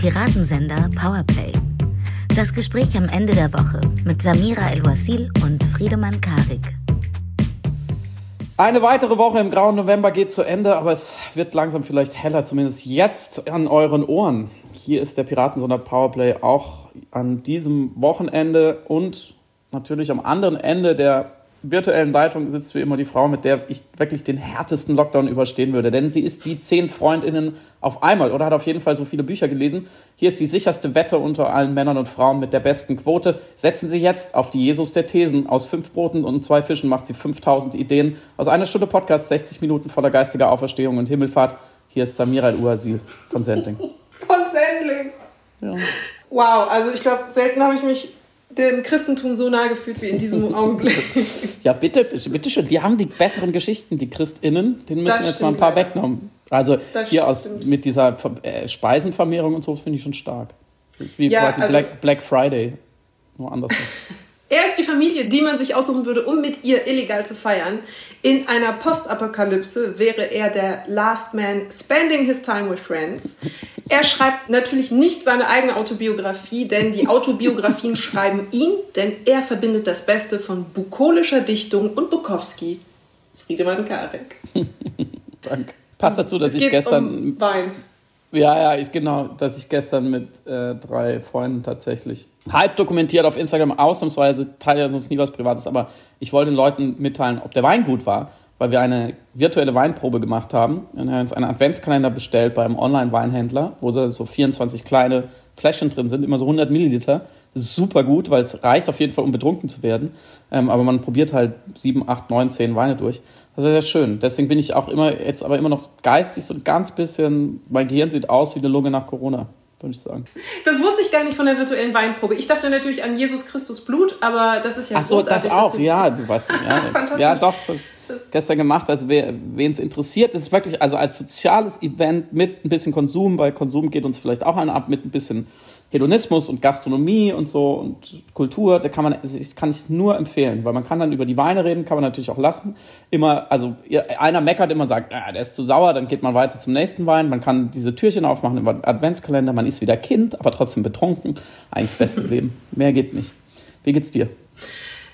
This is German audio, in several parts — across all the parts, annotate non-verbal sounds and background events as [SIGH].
Piratensender Powerplay. Das Gespräch am Ende der Woche mit Samira El-Wasil und Friedemann Karik. Eine weitere Woche im grauen November geht zu Ende, aber es wird langsam vielleicht heller, zumindest jetzt an euren Ohren. Hier ist der Piratensender Powerplay auch an diesem Wochenende und natürlich am anderen Ende der virtuellen Leitung sitzt wie immer die Frau, mit der ich wirklich den härtesten Lockdown überstehen würde. Denn sie ist wie zehn Freundinnen auf einmal oder hat auf jeden Fall so viele Bücher gelesen. Hier ist die sicherste Wette unter allen Männern und Frauen mit der besten Quote. Setzen Sie jetzt auf die Jesus der Thesen. Aus fünf Broten und zwei Fischen macht sie 5000 Ideen. Aus einer Stunde Podcast, 60 Minuten voller geistiger Auferstehung und Himmelfahrt. Hier ist Samira Sendling. [LAUGHS] Von Sendling. Ja. Wow, also ich glaube, selten habe ich mich dem Christentum so nahe gefühlt wie in diesem [LAUGHS] Augenblick. ja, bitte, bitte schön. Die haben die besseren Geschichten, die ChristInnen. Den müssen wir jetzt mal ein paar leider. wegnehmen. Also das hier aus, mit dieser äh, Speisenvermehrung und so finde ich schon stark. Wie ja, quasi also Black, Black Friday. Nur anders. [LAUGHS] Er ist die Familie, die man sich aussuchen würde, um mit ihr illegal zu feiern. In einer Postapokalypse wäre er der Last Man spending his time with friends. Er schreibt natürlich nicht seine eigene Autobiografie, denn die Autobiografien [LAUGHS] schreiben ihn, denn er verbindet das Beste von bukolischer Dichtung und Bukowski. Friedemann Karek. [LAUGHS] Danke. Passt dazu, dass es ich gestern. Um Wein. Ja, ja, ich genau, dass ich gestern mit äh, drei Freunden tatsächlich halb dokumentiert auf Instagram ausnahmsweise, teile ja sonst nie was Privates, aber ich wollte den Leuten mitteilen, ob der Wein gut war, weil wir eine virtuelle Weinprobe gemacht haben. Und haben uns einen Adventskalender bestellt beim Online-Weinhändler, wo so 24 kleine Fläschchen drin sind, immer so 100 Milliliter. Das ist super gut, weil es reicht auf jeden Fall, um betrunken zu werden. Ähm, aber man probiert halt sieben, acht, neun, zehn Weine durch. Das ist sehr schön. Deswegen bin ich auch immer, jetzt aber immer noch geistig so ein ganz bisschen, mein Gehirn sieht aus wie eine Lunge nach Corona, würde ich sagen. Das wusste ich gar nicht von der virtuellen Weinprobe. Ich dachte natürlich an Jesus Christus Blut, aber das ist ja Ach so, das auch, ja, du weißt, [LAUGHS] ja. Fantastisch. Ja, doch, das, das gestern gemacht. Also wen es interessiert, das ist wirklich, also als soziales Event mit ein bisschen Konsum, weil Konsum geht uns vielleicht auch einer ab, mit ein bisschen Hedonismus und Gastronomie und so und Kultur, da kann man, ich kann ich nur empfehlen, weil man kann dann über die Weine reden, kann man natürlich auch lassen. Immer, also einer meckert immer sagt, ah, der ist zu sauer, dann geht man weiter zum nächsten Wein. Man kann diese Türchen aufmachen im Adventskalender, man ist wieder Kind, aber trotzdem betrunken. Eigentlich das beste Leben. Mehr geht nicht. Wie geht's dir?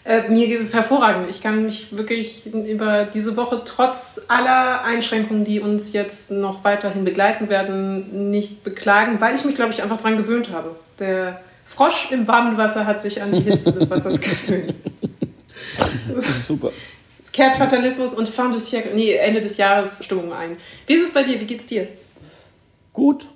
Äh, mir geht es hervorragend. Ich kann mich wirklich über diese Woche trotz aller Einschränkungen, die uns jetzt noch weiterhin begleiten werden, nicht beklagen, weil ich mich, glaube ich, einfach daran gewöhnt habe. Der Frosch im warmen Wasser hat sich an die Hitze des Wassers gewöhnt. [LAUGHS] Das ist super. Es kehrt Fatalismus und Fin du siècle, nee, Ende des Jahres Stimmung ein. Wie ist es bei dir? Wie geht's dir? Gut,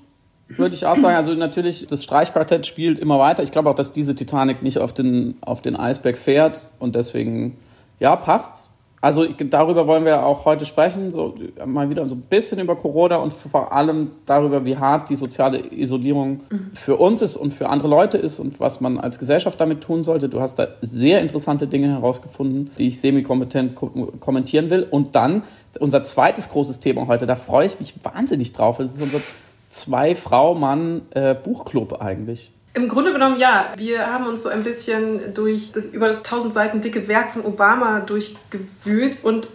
würde ich auch sagen. Also natürlich, das Streichquartett spielt immer weiter. Ich glaube auch, dass diese Titanic nicht auf den, auf den Eisberg fährt und deswegen, ja, passt. Also darüber wollen wir auch heute sprechen, so mal wieder so ein bisschen über Corona und vor allem darüber, wie hart die soziale Isolierung für uns ist und für andere Leute ist und was man als Gesellschaft damit tun sollte. Du hast da sehr interessante Dinge herausgefunden, die ich semi-kompetent kommentieren will. Und dann unser zweites großes Thema heute, da freue ich mich wahnsinnig drauf. Das ist unser zwei Frau Mann äh, Buchclub eigentlich. Im Grunde genommen ja. Wir haben uns so ein bisschen durch das über 1000 Seiten dicke Werk von Obama durchgewühlt und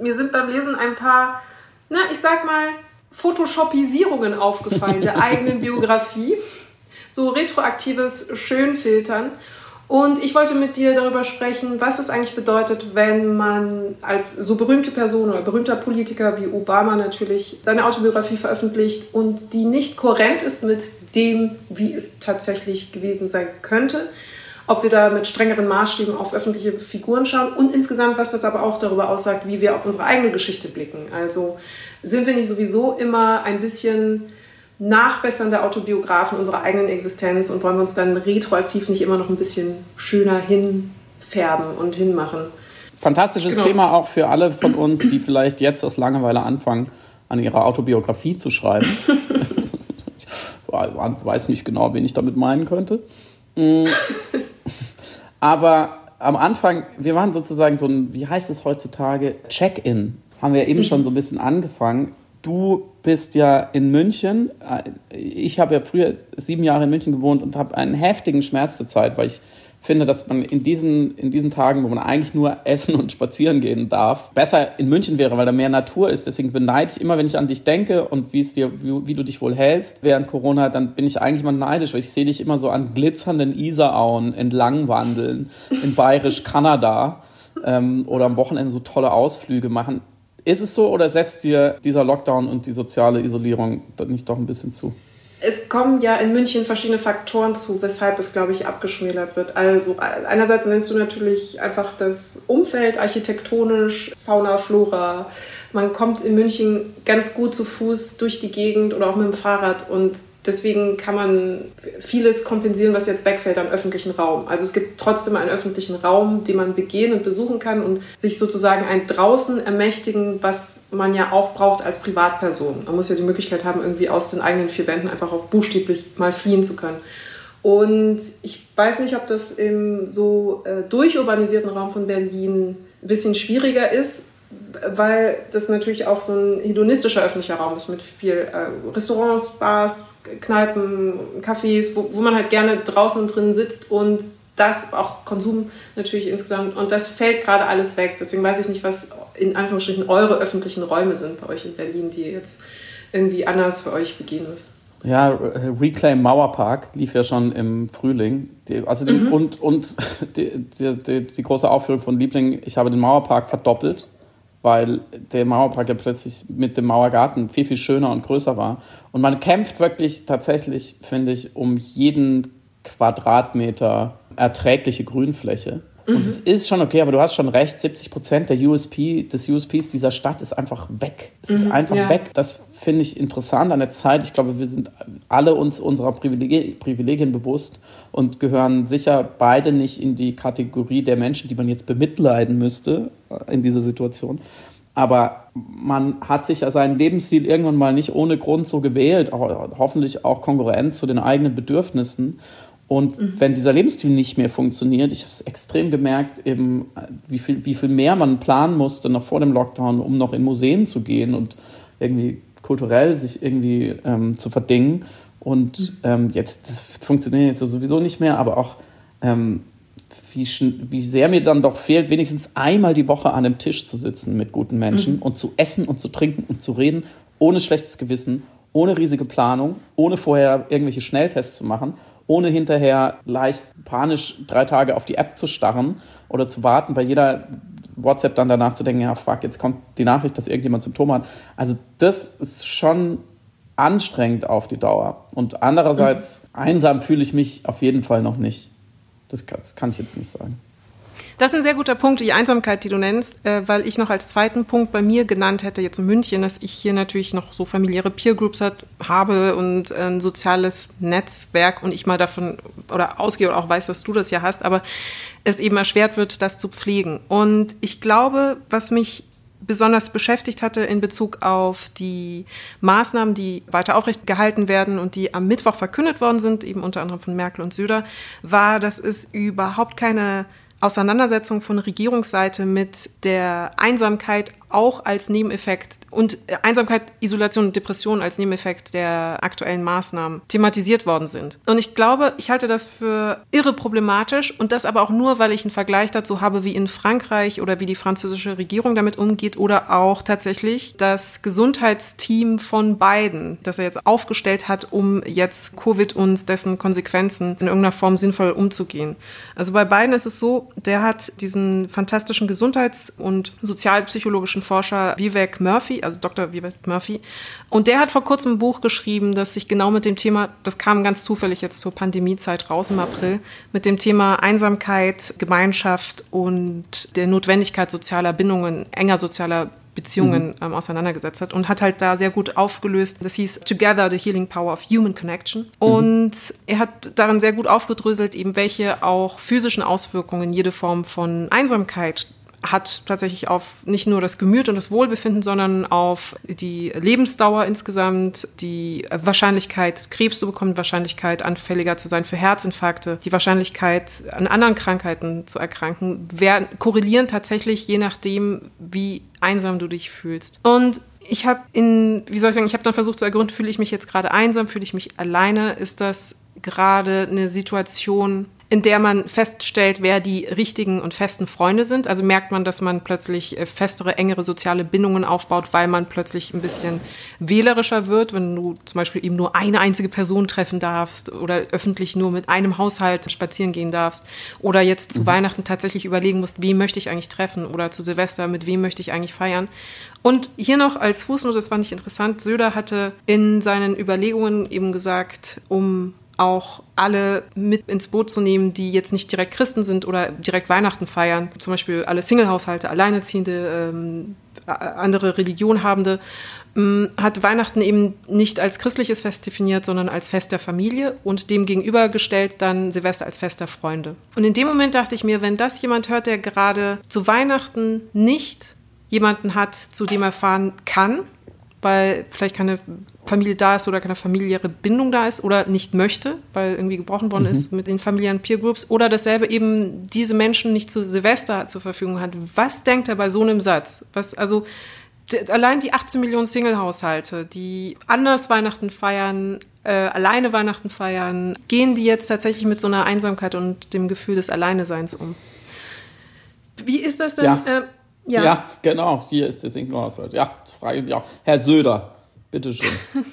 mir sind beim Lesen ein paar, na, ich sag mal, Photoshopisierungen aufgefallen der eigenen [LAUGHS] Biografie. So retroaktives Schönfiltern. Und ich wollte mit dir darüber sprechen, was es eigentlich bedeutet, wenn man als so berühmte Person oder berühmter Politiker wie Obama natürlich seine Autobiografie veröffentlicht und die nicht kohärent ist mit dem, wie es tatsächlich gewesen sein könnte. Ob wir da mit strengeren Maßstäben auf öffentliche Figuren schauen und insgesamt, was das aber auch darüber aussagt, wie wir auf unsere eigene Geschichte blicken. Also sind wir nicht sowieso immer ein bisschen Nachbessern der Autobiografen unserer eigenen Existenz und wollen wir uns dann retroaktiv nicht immer noch ein bisschen schöner hinfärben und hinmachen. Fantastisches genau. Thema auch für alle von uns, die vielleicht jetzt aus Langeweile anfangen, an ihrer Autobiografie zu schreiben. ich [LAUGHS] weiß nicht genau, wen ich damit meinen könnte. Mm. Aber am Anfang, wir waren sozusagen so ein, wie heißt es heutzutage, Check-in. Haben wir eben mhm. schon so ein bisschen angefangen. Du bist ja in München. Ich habe ja früher sieben Jahre in München gewohnt und habe einen heftigen Schmerz zur Zeit, weil ich finde, dass man in diesen, in diesen Tagen, wo man eigentlich nur essen und spazieren gehen darf, besser in München wäre, weil da mehr Natur ist. Deswegen beneide ich immer, wenn ich an dich denke und wie es dir, wie, wie du dich wohl hältst während Corona, dann bin ich eigentlich mal neidisch, weil ich sehe dich immer so an glitzernden Isarauen entlang wandeln in bayerisch Kanada ähm, oder am Wochenende so tolle Ausflüge machen. Ist es so oder setzt dir dieser Lockdown und die soziale Isolierung nicht doch ein bisschen zu? es kommen ja in München verschiedene Faktoren zu, weshalb es, glaube ich, abgeschmälert wird. Also einerseits nennst du natürlich einfach das Umfeld architektonisch, Fauna, Flora. Man kommt in München ganz gut zu Fuß durch die Gegend oder auch mit dem Fahrrad und Deswegen kann man vieles kompensieren, was jetzt wegfällt am öffentlichen Raum. Also es gibt trotzdem einen öffentlichen Raum, den man begehen und besuchen kann und sich sozusagen ein draußen ermächtigen, was man ja auch braucht als Privatperson. Man muss ja die Möglichkeit haben, irgendwie aus den eigenen vier Wänden einfach auch buchstäblich mal fliehen zu können. Und ich weiß nicht, ob das im so äh, durchurbanisierten Raum von Berlin ein bisschen schwieriger ist, weil das natürlich auch so ein hedonistischer öffentlicher Raum ist mit viel äh, Restaurants, Bars, Kneipen, Cafés, wo, wo man halt gerne draußen drin sitzt und das auch Konsum natürlich insgesamt und das fällt gerade alles weg. Deswegen weiß ich nicht, was in Anführungsstrichen eure öffentlichen Räume sind bei euch in Berlin, die ihr jetzt irgendwie anders für euch begehen müsst. Ja, Reclaim Mauerpark lief ja schon im Frühling. Die, also die, mhm. und und [LAUGHS] die, die, die, große Aufführung von Liebling, ich habe den Mauerpark verdoppelt weil der Mauerpark ja plötzlich mit dem Mauergarten viel, viel schöner und größer war. Und man kämpft wirklich tatsächlich, finde ich, um jeden Quadratmeter erträgliche Grünfläche. Mhm. Und es ist schon okay, aber du hast schon recht, 70 Prozent der USP, des USPs dieser Stadt ist einfach weg. Es mhm, ist einfach ja. weg. Das finde ich interessant an der Zeit. Ich glaube, wir sind alle uns unserer Privilegien, Privilegien bewusst und gehören sicher beide nicht in die Kategorie der Menschen, die man jetzt bemitleiden müsste äh, in dieser Situation. Aber man hat sich ja seinen Lebensstil irgendwann mal nicht ohne Grund so gewählt, hoffentlich auch konkurrent zu den eigenen Bedürfnissen. Und mhm. wenn dieser Lebensstil nicht mehr funktioniert, ich habe es extrem gemerkt, eben, wie, viel, wie viel mehr man planen musste noch vor dem Lockdown, um noch in Museen zu gehen und irgendwie kulturell sich irgendwie ähm, zu verdingen. Und mhm. ähm, jetzt, das funktioniert jetzt sowieso nicht mehr, aber auch ähm, wie, wie sehr mir dann doch fehlt, wenigstens einmal die Woche an einem Tisch zu sitzen mit guten Menschen mhm. und zu essen und zu trinken und zu reden, ohne schlechtes Gewissen, ohne riesige Planung, ohne vorher irgendwelche Schnelltests zu machen ohne hinterher leicht panisch drei Tage auf die App zu starren oder zu warten, bei jeder WhatsApp dann danach zu denken, ja fuck, jetzt kommt die Nachricht, dass irgendjemand Symptome hat. Also das ist schon anstrengend auf die Dauer. Und andererseits, mhm. einsam fühle ich mich auf jeden Fall noch nicht. Das kann, das kann ich jetzt nicht sagen. Das ist ein sehr guter Punkt, die Einsamkeit, die du nennst, äh, weil ich noch als zweiten Punkt bei mir genannt hätte, jetzt in München, dass ich hier natürlich noch so familiäre Peergroups hat, habe und ein soziales Netzwerk und ich mal davon oder ausgehe oder auch weiß, dass du das ja hast, aber es eben erschwert wird, das zu pflegen. Und ich glaube, was mich besonders beschäftigt hatte in Bezug auf die Maßnahmen, die weiter aufrecht gehalten werden und die am Mittwoch verkündet worden sind, eben unter anderem von Merkel und Söder, war, dass es überhaupt keine Auseinandersetzung von Regierungsseite mit der Einsamkeit auch als Nebeneffekt und äh, Einsamkeit, Isolation und Depression als Nebeneffekt der aktuellen Maßnahmen thematisiert worden sind. Und ich glaube, ich halte das für irre problematisch und das aber auch nur, weil ich einen Vergleich dazu habe, wie in Frankreich oder wie die französische Regierung damit umgeht oder auch tatsächlich das Gesundheitsteam von Biden, das er jetzt aufgestellt hat, um jetzt Covid und dessen Konsequenzen in irgendeiner Form sinnvoll umzugehen. Also bei Biden ist es so, der hat diesen fantastischen Gesundheits- und sozialpsychologischen Forscher Vivek Murphy, also Dr. Vivek Murphy. Und der hat vor kurzem ein Buch geschrieben, das sich genau mit dem Thema, das kam ganz zufällig jetzt zur Pandemiezeit raus im April, mit dem Thema Einsamkeit, Gemeinschaft und der Notwendigkeit sozialer Bindungen, enger sozialer Beziehungen mhm. ähm, auseinandergesetzt hat und hat halt da sehr gut aufgelöst. Das hieß Together the Healing Power of Human Connection. Mhm. Und er hat darin sehr gut aufgedröselt, eben welche auch physischen Auswirkungen jede Form von Einsamkeit hat tatsächlich auf nicht nur das Gemüt und das Wohlbefinden, sondern auf die Lebensdauer insgesamt, die Wahrscheinlichkeit, Krebs zu bekommen, Wahrscheinlichkeit, anfälliger zu sein für Herzinfarkte, die Wahrscheinlichkeit, an anderen Krankheiten zu erkranken, werden, korrelieren tatsächlich je nachdem, wie einsam du dich fühlst. Und ich habe in, wie soll ich sagen, ich habe dann versucht zu ergründen, fühle ich mich jetzt gerade einsam, fühle ich mich alleine, ist das gerade eine Situation, in der man feststellt, wer die richtigen und festen Freunde sind. Also merkt man, dass man plötzlich äh, festere, engere soziale Bindungen aufbaut, weil man plötzlich ein bisschen wählerischer wird, wenn du zum Beispiel eben nur eine einzige Person treffen darfst oder öffentlich nur mit einem Haushalt spazieren gehen darfst oder jetzt zu mhm. Weihnachten tatsächlich überlegen musst, wen möchte ich eigentlich treffen oder zu Silvester, mit wem möchte ich eigentlich feiern. Und hier noch als Fußnote, das fand ich interessant, Söder hatte in seinen Überlegungen eben gesagt, um auch alle mit ins Boot zu nehmen, die jetzt nicht direkt Christen sind oder direkt Weihnachten feiern. Zum Beispiel alle Singlehaushalte, Alleinerziehende, ähm, andere Religionhabende, ähm, hat Weihnachten eben nicht als christliches Fest definiert, sondern als Fest der Familie und dem gegenübergestellt dann Silvester als Fest der Freunde. Und in dem Moment dachte ich mir, wenn das jemand hört, der gerade zu Weihnachten nicht jemanden hat, zu dem er fahren kann, weil vielleicht keine Familie da ist oder keine familiäre Bindung da ist oder nicht möchte, weil irgendwie gebrochen worden mhm. ist mit den familiären Peer Groups oder dasselbe eben diese Menschen nicht zu Silvester zur Verfügung hat. Was denkt er bei so einem Satz? Was, also, allein die 18 Millionen Single-Haushalte, die anders Weihnachten feiern, äh, alleine Weihnachten feiern, gehen die jetzt tatsächlich mit so einer Einsamkeit und dem Gefühl des Alleineseins um? Wie ist das denn? Ja. Äh, ja. ja, genau, hier ist der Single-Haushalt. Ja, mich auch. Herr Söder, bitteschön. [LAUGHS]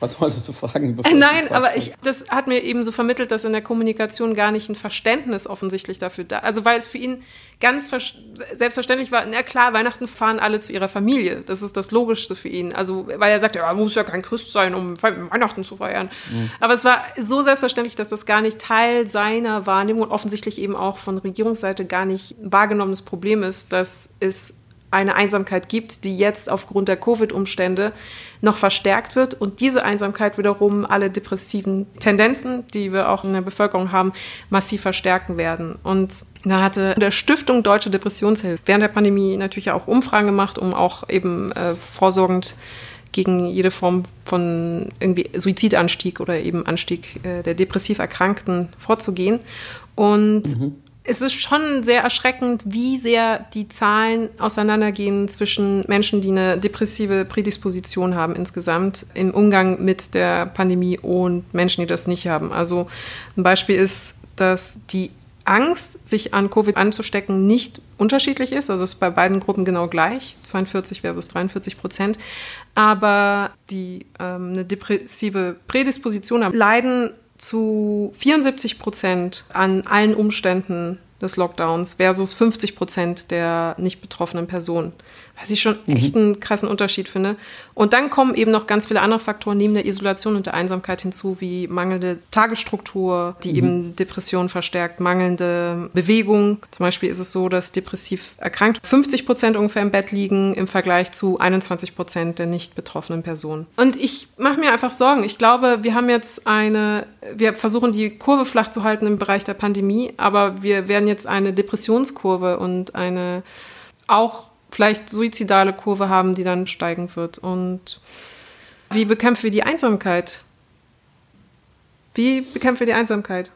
Was wolltest du fragen? Äh, nein, aber ich, das hat mir eben so vermittelt, dass in der Kommunikation gar nicht ein Verständnis offensichtlich dafür da Also weil es für ihn ganz selbstverständlich war, na klar, Weihnachten fahren alle zu ihrer Familie. Das ist das Logischste für ihn. Also weil er sagt, ja, man muss ja kein Christ sein, um Weihnachten zu feiern. Mhm. Aber es war so selbstverständlich, dass das gar nicht Teil seiner Wahrnehmung und offensichtlich eben auch von Regierungsseite gar nicht wahrgenommenes Problem ist, dass es eine Einsamkeit gibt, die jetzt aufgrund der Covid-Umstände noch verstärkt wird und diese Einsamkeit wiederum alle depressiven Tendenzen, die wir auch in der Bevölkerung haben, massiv verstärken werden. Und da hatte der Stiftung Deutsche Depressionshilfe während der Pandemie natürlich auch Umfragen gemacht, um auch eben äh, vorsorgend gegen jede Form von irgendwie Suizidanstieg oder eben Anstieg äh, der depressiv Erkrankten vorzugehen. Und mhm es ist schon sehr erschreckend, wie sehr die Zahlen auseinandergehen zwischen Menschen, die eine depressive Prädisposition haben insgesamt im Umgang mit der Pandemie und Menschen, die das nicht haben. Also ein Beispiel ist, dass die Angst, sich an Covid anzustecken, nicht unterschiedlich ist. Also es ist bei beiden Gruppen genau gleich, 42 versus 43 Prozent. Aber die ähm, eine depressive Prädisposition haben, leiden zu 74 Prozent an allen Umständen des Lockdowns versus 50 Prozent der nicht betroffenen Personen was ich schon mhm. echt einen krassen Unterschied finde. Und dann kommen eben noch ganz viele andere Faktoren neben der Isolation und der Einsamkeit hinzu, wie mangelnde Tagesstruktur, die mhm. eben Depressionen verstärkt, mangelnde Bewegung. Zum Beispiel ist es so, dass depressiv erkrankt 50 Prozent ungefähr im Bett liegen im Vergleich zu 21 Prozent der nicht betroffenen Personen. Und ich mache mir einfach Sorgen. Ich glaube, wir haben jetzt eine, wir versuchen die Kurve flach zu halten im Bereich der Pandemie, aber wir werden jetzt eine Depressionskurve und eine auch vielleicht suizidale Kurve haben, die dann steigen wird. Und wie bekämpfen wir die Einsamkeit? Wie bekämpfen wir die Einsamkeit?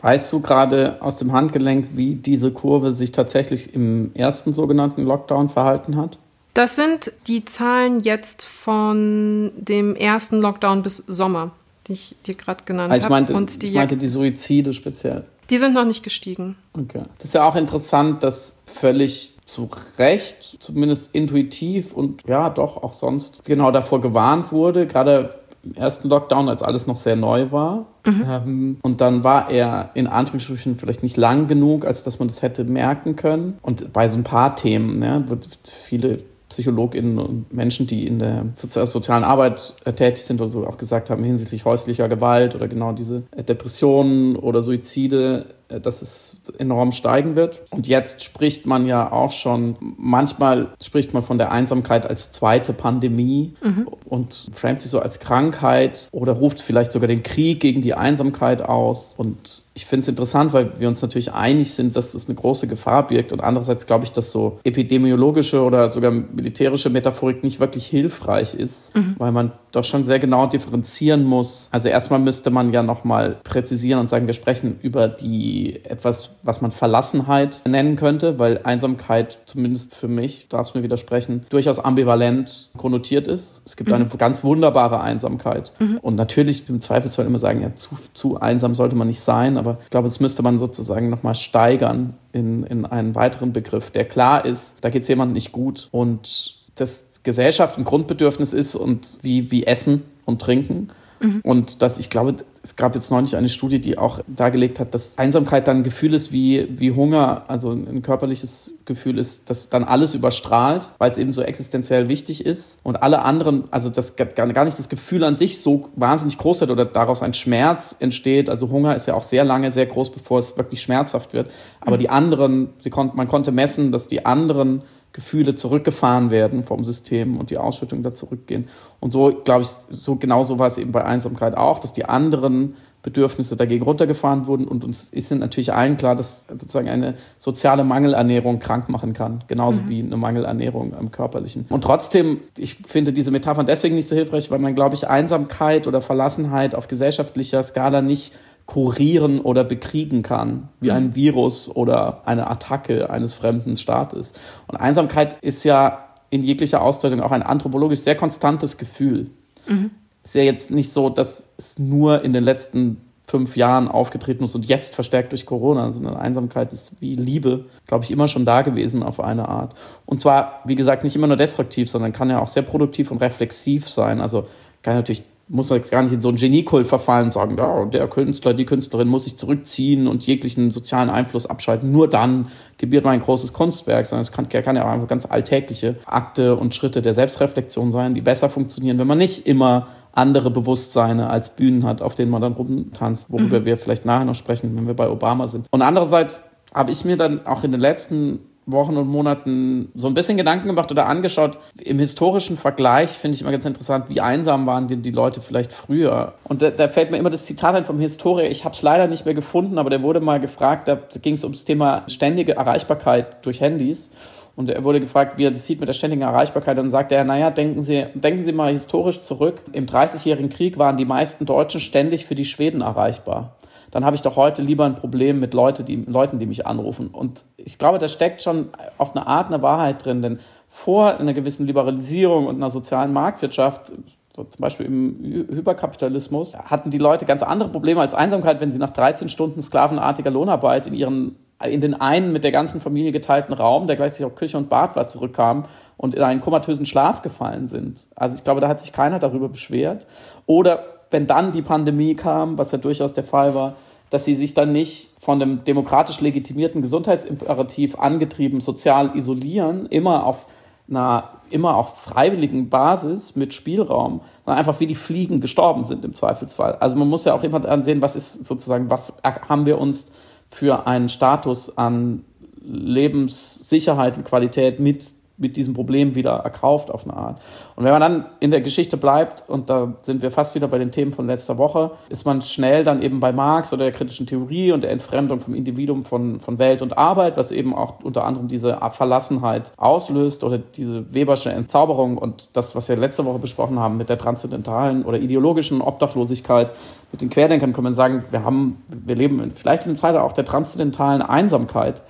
Weißt du gerade aus dem Handgelenk, wie diese Kurve sich tatsächlich im ersten sogenannten Lockdown verhalten hat? Das sind die Zahlen jetzt von dem ersten Lockdown bis Sommer, die ich dir gerade genannt also habe. Und die ich meinte die Suizide speziell. Die sind noch nicht gestiegen. Okay. Das ist ja auch interessant, dass völlig zu Recht, zumindest intuitiv und ja, doch auch sonst genau davor gewarnt wurde, gerade im ersten Lockdown, als alles noch sehr neu war. Mhm. Ähm, und dann war er in Anführungsstrichen vielleicht nicht lang genug, als dass man das hätte merken können. Und bei so ein paar Themen, ja, wird viele PsychologInnen und Menschen, die in der sozialen Arbeit äh, tätig sind oder so, auch gesagt haben, hinsichtlich häuslicher Gewalt oder genau diese Depressionen oder Suizide, äh, dass es enorm steigen wird. Und jetzt spricht man ja auch schon, manchmal spricht man von der Einsamkeit als zweite Pandemie mhm. und framet sich so als Krankheit oder ruft vielleicht sogar den Krieg gegen die Einsamkeit aus. Und ich finde es interessant, weil wir uns natürlich einig sind, dass es eine große Gefahr birgt. Und andererseits glaube ich, dass so epidemiologische oder sogar militärische Metaphorik nicht wirklich hilfreich ist, mhm. weil man doch schon sehr genau differenzieren muss. Also erstmal müsste man ja nochmal präzisieren und sagen, wir sprechen über die etwas, was man Verlassenheit nennen könnte, weil Einsamkeit zumindest für mich, darfst mir widersprechen, durchaus ambivalent konnotiert ist. Es gibt mhm. eine ganz wunderbare Einsamkeit. Mhm. Und natürlich im Zweifelsfall immer sagen, ja, zu, zu einsam sollte man nicht sein, aber ich glaube, das müsste man sozusagen nochmal steigern in, in einen weiteren Begriff, der klar ist, da geht es jemandem nicht gut und das Gesellschaft ein Grundbedürfnis ist und wie, wie Essen und Trinken. Mhm. Und dass ich glaube, es gab jetzt neulich eine Studie, die auch dargelegt hat, dass Einsamkeit dann ein Gefühl ist wie, wie Hunger, also ein körperliches Gefühl ist, das dann alles überstrahlt, weil es eben so existenziell wichtig ist und alle anderen, also das gar nicht das Gefühl an sich so wahnsinnig groß hat oder daraus ein Schmerz entsteht. Also Hunger ist ja auch sehr lange sehr groß, bevor es wirklich schmerzhaft wird. Aber mhm. die anderen, sie kon man konnte messen, dass die anderen Gefühle zurückgefahren werden vom System und die Ausschüttung da zurückgehen. Und so, glaube ich, so genauso war es eben bei Einsamkeit auch, dass die anderen Bedürfnisse dagegen runtergefahren wurden. Und uns ist natürlich allen klar, dass sozusagen eine soziale Mangelernährung krank machen kann, genauso mhm. wie eine Mangelernährung am körperlichen. Und trotzdem, ich finde diese Metaphern deswegen nicht so hilfreich, weil man, glaube ich, Einsamkeit oder Verlassenheit auf gesellschaftlicher Skala nicht kurieren oder bekriegen kann, wie ein mhm. Virus oder eine Attacke eines fremden Staates. Und Einsamkeit ist ja in jeglicher Ausdeutung auch ein anthropologisch sehr konstantes Gefühl. Mhm. Ist ja jetzt nicht so, dass es nur in den letzten fünf Jahren aufgetreten ist und jetzt verstärkt durch Corona, sondern Einsamkeit ist wie Liebe, glaube ich, immer schon da gewesen auf eine Art. Und zwar, wie gesagt, nicht immer nur destruktiv, sondern kann ja auch sehr produktiv und reflexiv sein. Also kann natürlich muss jetzt gar nicht in so einen Geniekult verfallen und sagen, ja, der Künstler, die Künstlerin muss sich zurückziehen und jeglichen sozialen Einfluss abschalten. Nur dann gebiert man ein großes Kunstwerk, sondern es kann, kann ja auch einfach ganz alltägliche Akte und Schritte der Selbstreflexion sein, die besser funktionieren, wenn man nicht immer andere Bewusstseine als Bühnen hat, auf denen man dann rumtanzt, worüber mhm. wir vielleicht nachher noch sprechen, wenn wir bei Obama sind. Und andererseits habe ich mir dann auch in den letzten Wochen und Monaten so ein bisschen Gedanken gemacht oder angeschaut. Im historischen Vergleich finde ich immer ganz interessant, wie einsam waren die, die Leute vielleicht früher. Und da, da fällt mir immer das Zitat ein vom Historiker. Ich habe es leider nicht mehr gefunden, aber der wurde mal gefragt, da ging es ums Thema ständige Erreichbarkeit durch Handys. Und er wurde gefragt, wie er das sieht mit der ständigen Erreichbarkeit. Und dann sagte er, naja, denken Sie, denken Sie mal historisch zurück. Im Dreißigjährigen Krieg waren die meisten Deutschen ständig für die Schweden erreichbar dann habe ich doch heute lieber ein Problem mit Leute, die, Leuten, die mich anrufen. Und ich glaube, da steckt schon auf eine Art eine Wahrheit drin, denn vor einer gewissen Liberalisierung und einer sozialen Marktwirtschaft, so zum Beispiel im Hyperkapitalismus, hatten die Leute ganz andere Probleme als Einsamkeit, wenn sie nach 13 Stunden sklavenartiger Lohnarbeit in ihren in den einen mit der ganzen Familie geteilten Raum, der gleichzeitig auch Küche und Bad war, zurückkamen und in einen komatösen Schlaf gefallen sind. Also ich glaube, da hat sich keiner darüber beschwert. Oder wenn dann die Pandemie kam, was ja durchaus der Fall war, dass sie sich dann nicht von dem demokratisch legitimierten Gesundheitsimperativ angetrieben sozial isolieren, immer auf einer immer auf freiwilligen Basis mit Spielraum, sondern einfach wie die Fliegen gestorben sind im Zweifelsfall. Also man muss ja auch immer ansehen, was ist sozusagen, was haben wir uns für einen Status an Lebenssicherheit und Qualität mit mit diesem Problem wieder erkauft auf eine Art. Und wenn man dann in der Geschichte bleibt, und da sind wir fast wieder bei den Themen von letzter Woche, ist man schnell dann eben bei Marx oder der kritischen Theorie und der Entfremdung vom Individuum von, von Welt und Arbeit, was eben auch unter anderem diese Verlassenheit auslöst oder diese Webersche Entzauberung und das, was wir letzte Woche besprochen haben mit der transzendentalen oder ideologischen Obdachlosigkeit, mit den Querdenkern kann man sagen, wir haben, wir leben vielleicht in einem Zeitalter auch der transzendentalen Einsamkeit.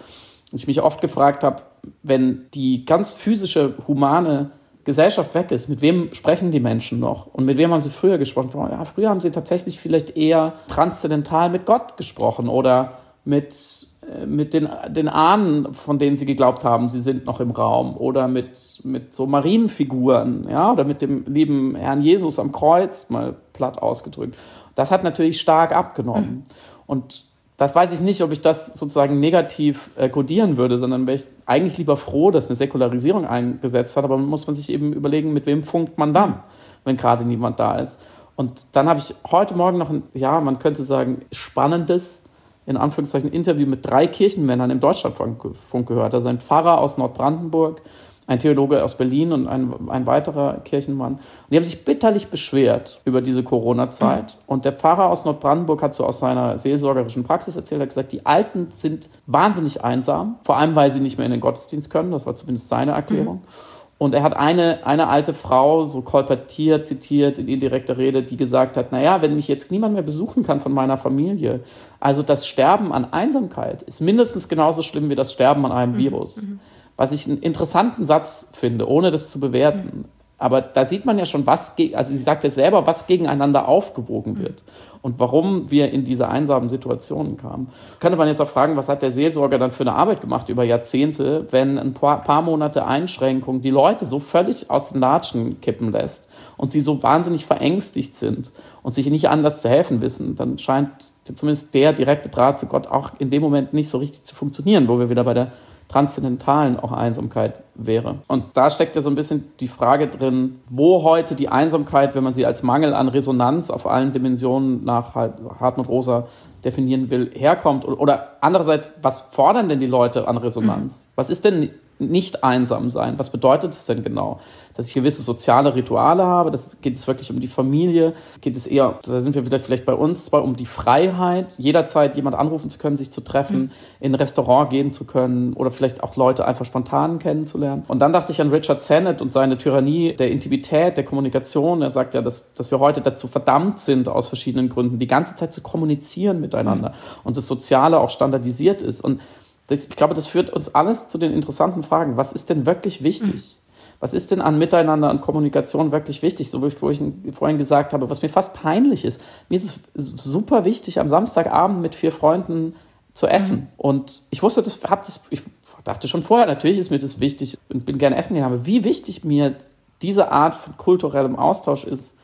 Und ich mich oft gefragt habe, wenn die ganz physische, humane Gesellschaft weg ist, mit wem sprechen die Menschen noch? Und mit wem haben sie früher gesprochen? Ja, früher haben sie tatsächlich vielleicht eher transzendental mit Gott gesprochen oder mit, äh, mit den, den Ahnen, von denen sie geglaubt haben, sie sind noch im Raum oder mit, mit so Marienfiguren, ja, oder mit dem lieben Herrn Jesus am Kreuz, mal platt ausgedrückt. Das hat natürlich stark abgenommen. Mhm. Und das weiß ich nicht, ob ich das sozusagen negativ äh, kodieren würde, sondern wäre ich eigentlich lieber froh, dass eine Säkularisierung eingesetzt hat, aber muss man sich eben überlegen, mit wem funkt man dann, wenn gerade niemand da ist. Und dann habe ich heute Morgen noch ein, ja, man könnte sagen, spannendes, in Anführungszeichen, Interview mit drei Kirchenmännern im Deutschlandfunk gehört. Also ein Pfarrer aus Nordbrandenburg, ein Theologe aus Berlin und ein, ein weiterer Kirchenmann. Und die haben sich bitterlich beschwert über diese Corona-Zeit. Mhm. Und der Pfarrer aus Nordbrandenburg hat so aus seiner seelsorgerischen Praxis erzählt, hat gesagt, die Alten sind wahnsinnig einsam, vor allem weil sie nicht mehr in den Gottesdienst können. Das war zumindest seine Erklärung. Mhm. Und er hat eine, eine alte Frau so kolportiert, zitiert in indirekter Rede, die gesagt hat, naja, wenn mich jetzt niemand mehr besuchen kann von meiner Familie, also das Sterben an Einsamkeit ist mindestens genauso schlimm wie das Sterben an einem mhm. Virus. Mhm was ich einen interessanten Satz finde, ohne das zu bewerten. Aber da sieht man ja schon, was, also sie sagt ja selber, was gegeneinander aufgewogen wird und warum wir in diese einsamen Situationen kamen. Könnte man jetzt auch fragen, was hat der Seelsorger dann für eine Arbeit gemacht über Jahrzehnte, wenn ein paar, paar Monate Einschränkung die Leute so völlig aus den Latschen kippen lässt und sie so wahnsinnig verängstigt sind und sich nicht anders zu helfen wissen, dann scheint zumindest der direkte Draht zu Gott auch in dem Moment nicht so richtig zu funktionieren, wo wir wieder bei der transzendentalen auch Einsamkeit wäre. Und da steckt ja so ein bisschen die Frage drin, wo heute die Einsamkeit, wenn man sie als Mangel an Resonanz auf allen Dimensionen nach Hartmut Rosa definieren will, herkommt. Oder andererseits, was fordern denn die Leute an Resonanz? Was ist denn nicht einsam sein? Was bedeutet es denn genau? Dass ich gewisse soziale Rituale habe? Das geht es wirklich um die Familie? Geht es eher, da sind wir wieder vielleicht bei uns zwar um die Freiheit, jederzeit jemand anrufen zu können, sich zu treffen, mhm. in ein Restaurant gehen zu können oder vielleicht auch Leute einfach spontan kennenzulernen. Und dann dachte ich an Richard Sennett und seine Tyrannie der Intimität, der Kommunikation. Er sagt ja, dass, dass wir heute dazu verdammt sind, aus verschiedenen Gründen, die ganze Zeit zu kommunizieren miteinander mhm. und das Soziale auch standardisiert ist. Und das, ich glaube, das führt uns alles zu den interessanten Fragen. Was ist denn wirklich wichtig? Mhm. Was ist denn an Miteinander und Kommunikation wirklich wichtig? So wie ich vorhin gesagt habe, was mir fast peinlich ist. Mir ist es super wichtig, am Samstagabend mit vier Freunden zu essen. Mhm. Und ich wusste, das, hab das, ich dachte schon vorher, natürlich ist mir das wichtig und bin gerne essen gegangen. Aber wie wichtig mir diese Art von kulturellem Austausch ist,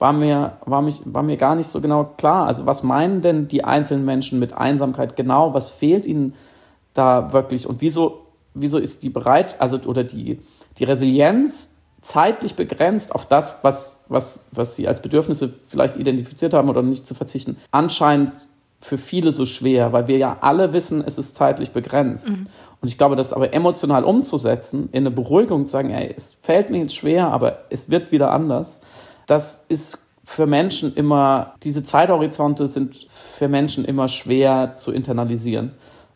war mir, war, mich, war mir gar nicht so genau klar. Also was meinen denn die einzelnen Menschen mit Einsamkeit genau? Was fehlt ihnen? da wirklich und wieso, wieso ist die bereit, also oder die, die Resilienz zeitlich begrenzt auf das, was, was, was sie als Bedürfnisse vielleicht identifiziert haben oder nicht zu verzichten, anscheinend für viele so schwer, weil wir ja alle wissen, es ist zeitlich begrenzt. Mhm. Und ich glaube, das aber emotional umzusetzen, in eine Beruhigung zu sagen, ey, es fällt mir jetzt schwer, aber es wird wieder anders, das ist für Menschen immer, diese Zeithorizonte sind für Menschen immer schwer zu internalisieren.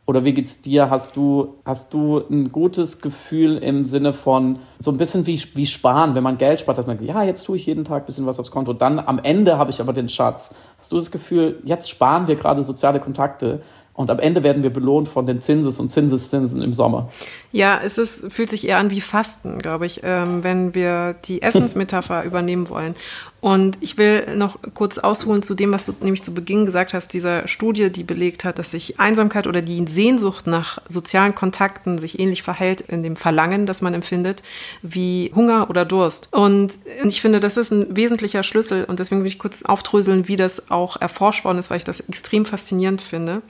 Oder wie geht's dir? Hast du, hast du ein gutes Gefühl im Sinne von so ein bisschen wie, wie sparen, wenn man Geld spart, dass man, ja, jetzt tue ich jeden Tag ein bisschen was aufs Konto, dann am Ende habe ich aber den Schatz. Hast du das Gefühl, jetzt sparen wir gerade soziale Kontakte, und am Ende werden wir belohnt von den Zinses und Zinseszinsen im Sommer. Ja, es ist, fühlt sich eher an wie Fasten, glaube ich, ähm, wenn wir die Essensmetapher [LAUGHS] übernehmen wollen. Und ich will noch kurz ausholen zu dem, was du nämlich zu Beginn gesagt hast, dieser Studie, die belegt hat, dass sich Einsamkeit oder die Sehnsucht nach sozialen Kontakten sich ähnlich verhält in dem Verlangen, das man empfindet, wie Hunger oder Durst. Und ich finde, das ist ein wesentlicher Schlüssel und deswegen will ich kurz aufdröseln, wie das auch erforscht worden ist, weil ich das extrem faszinierend finde,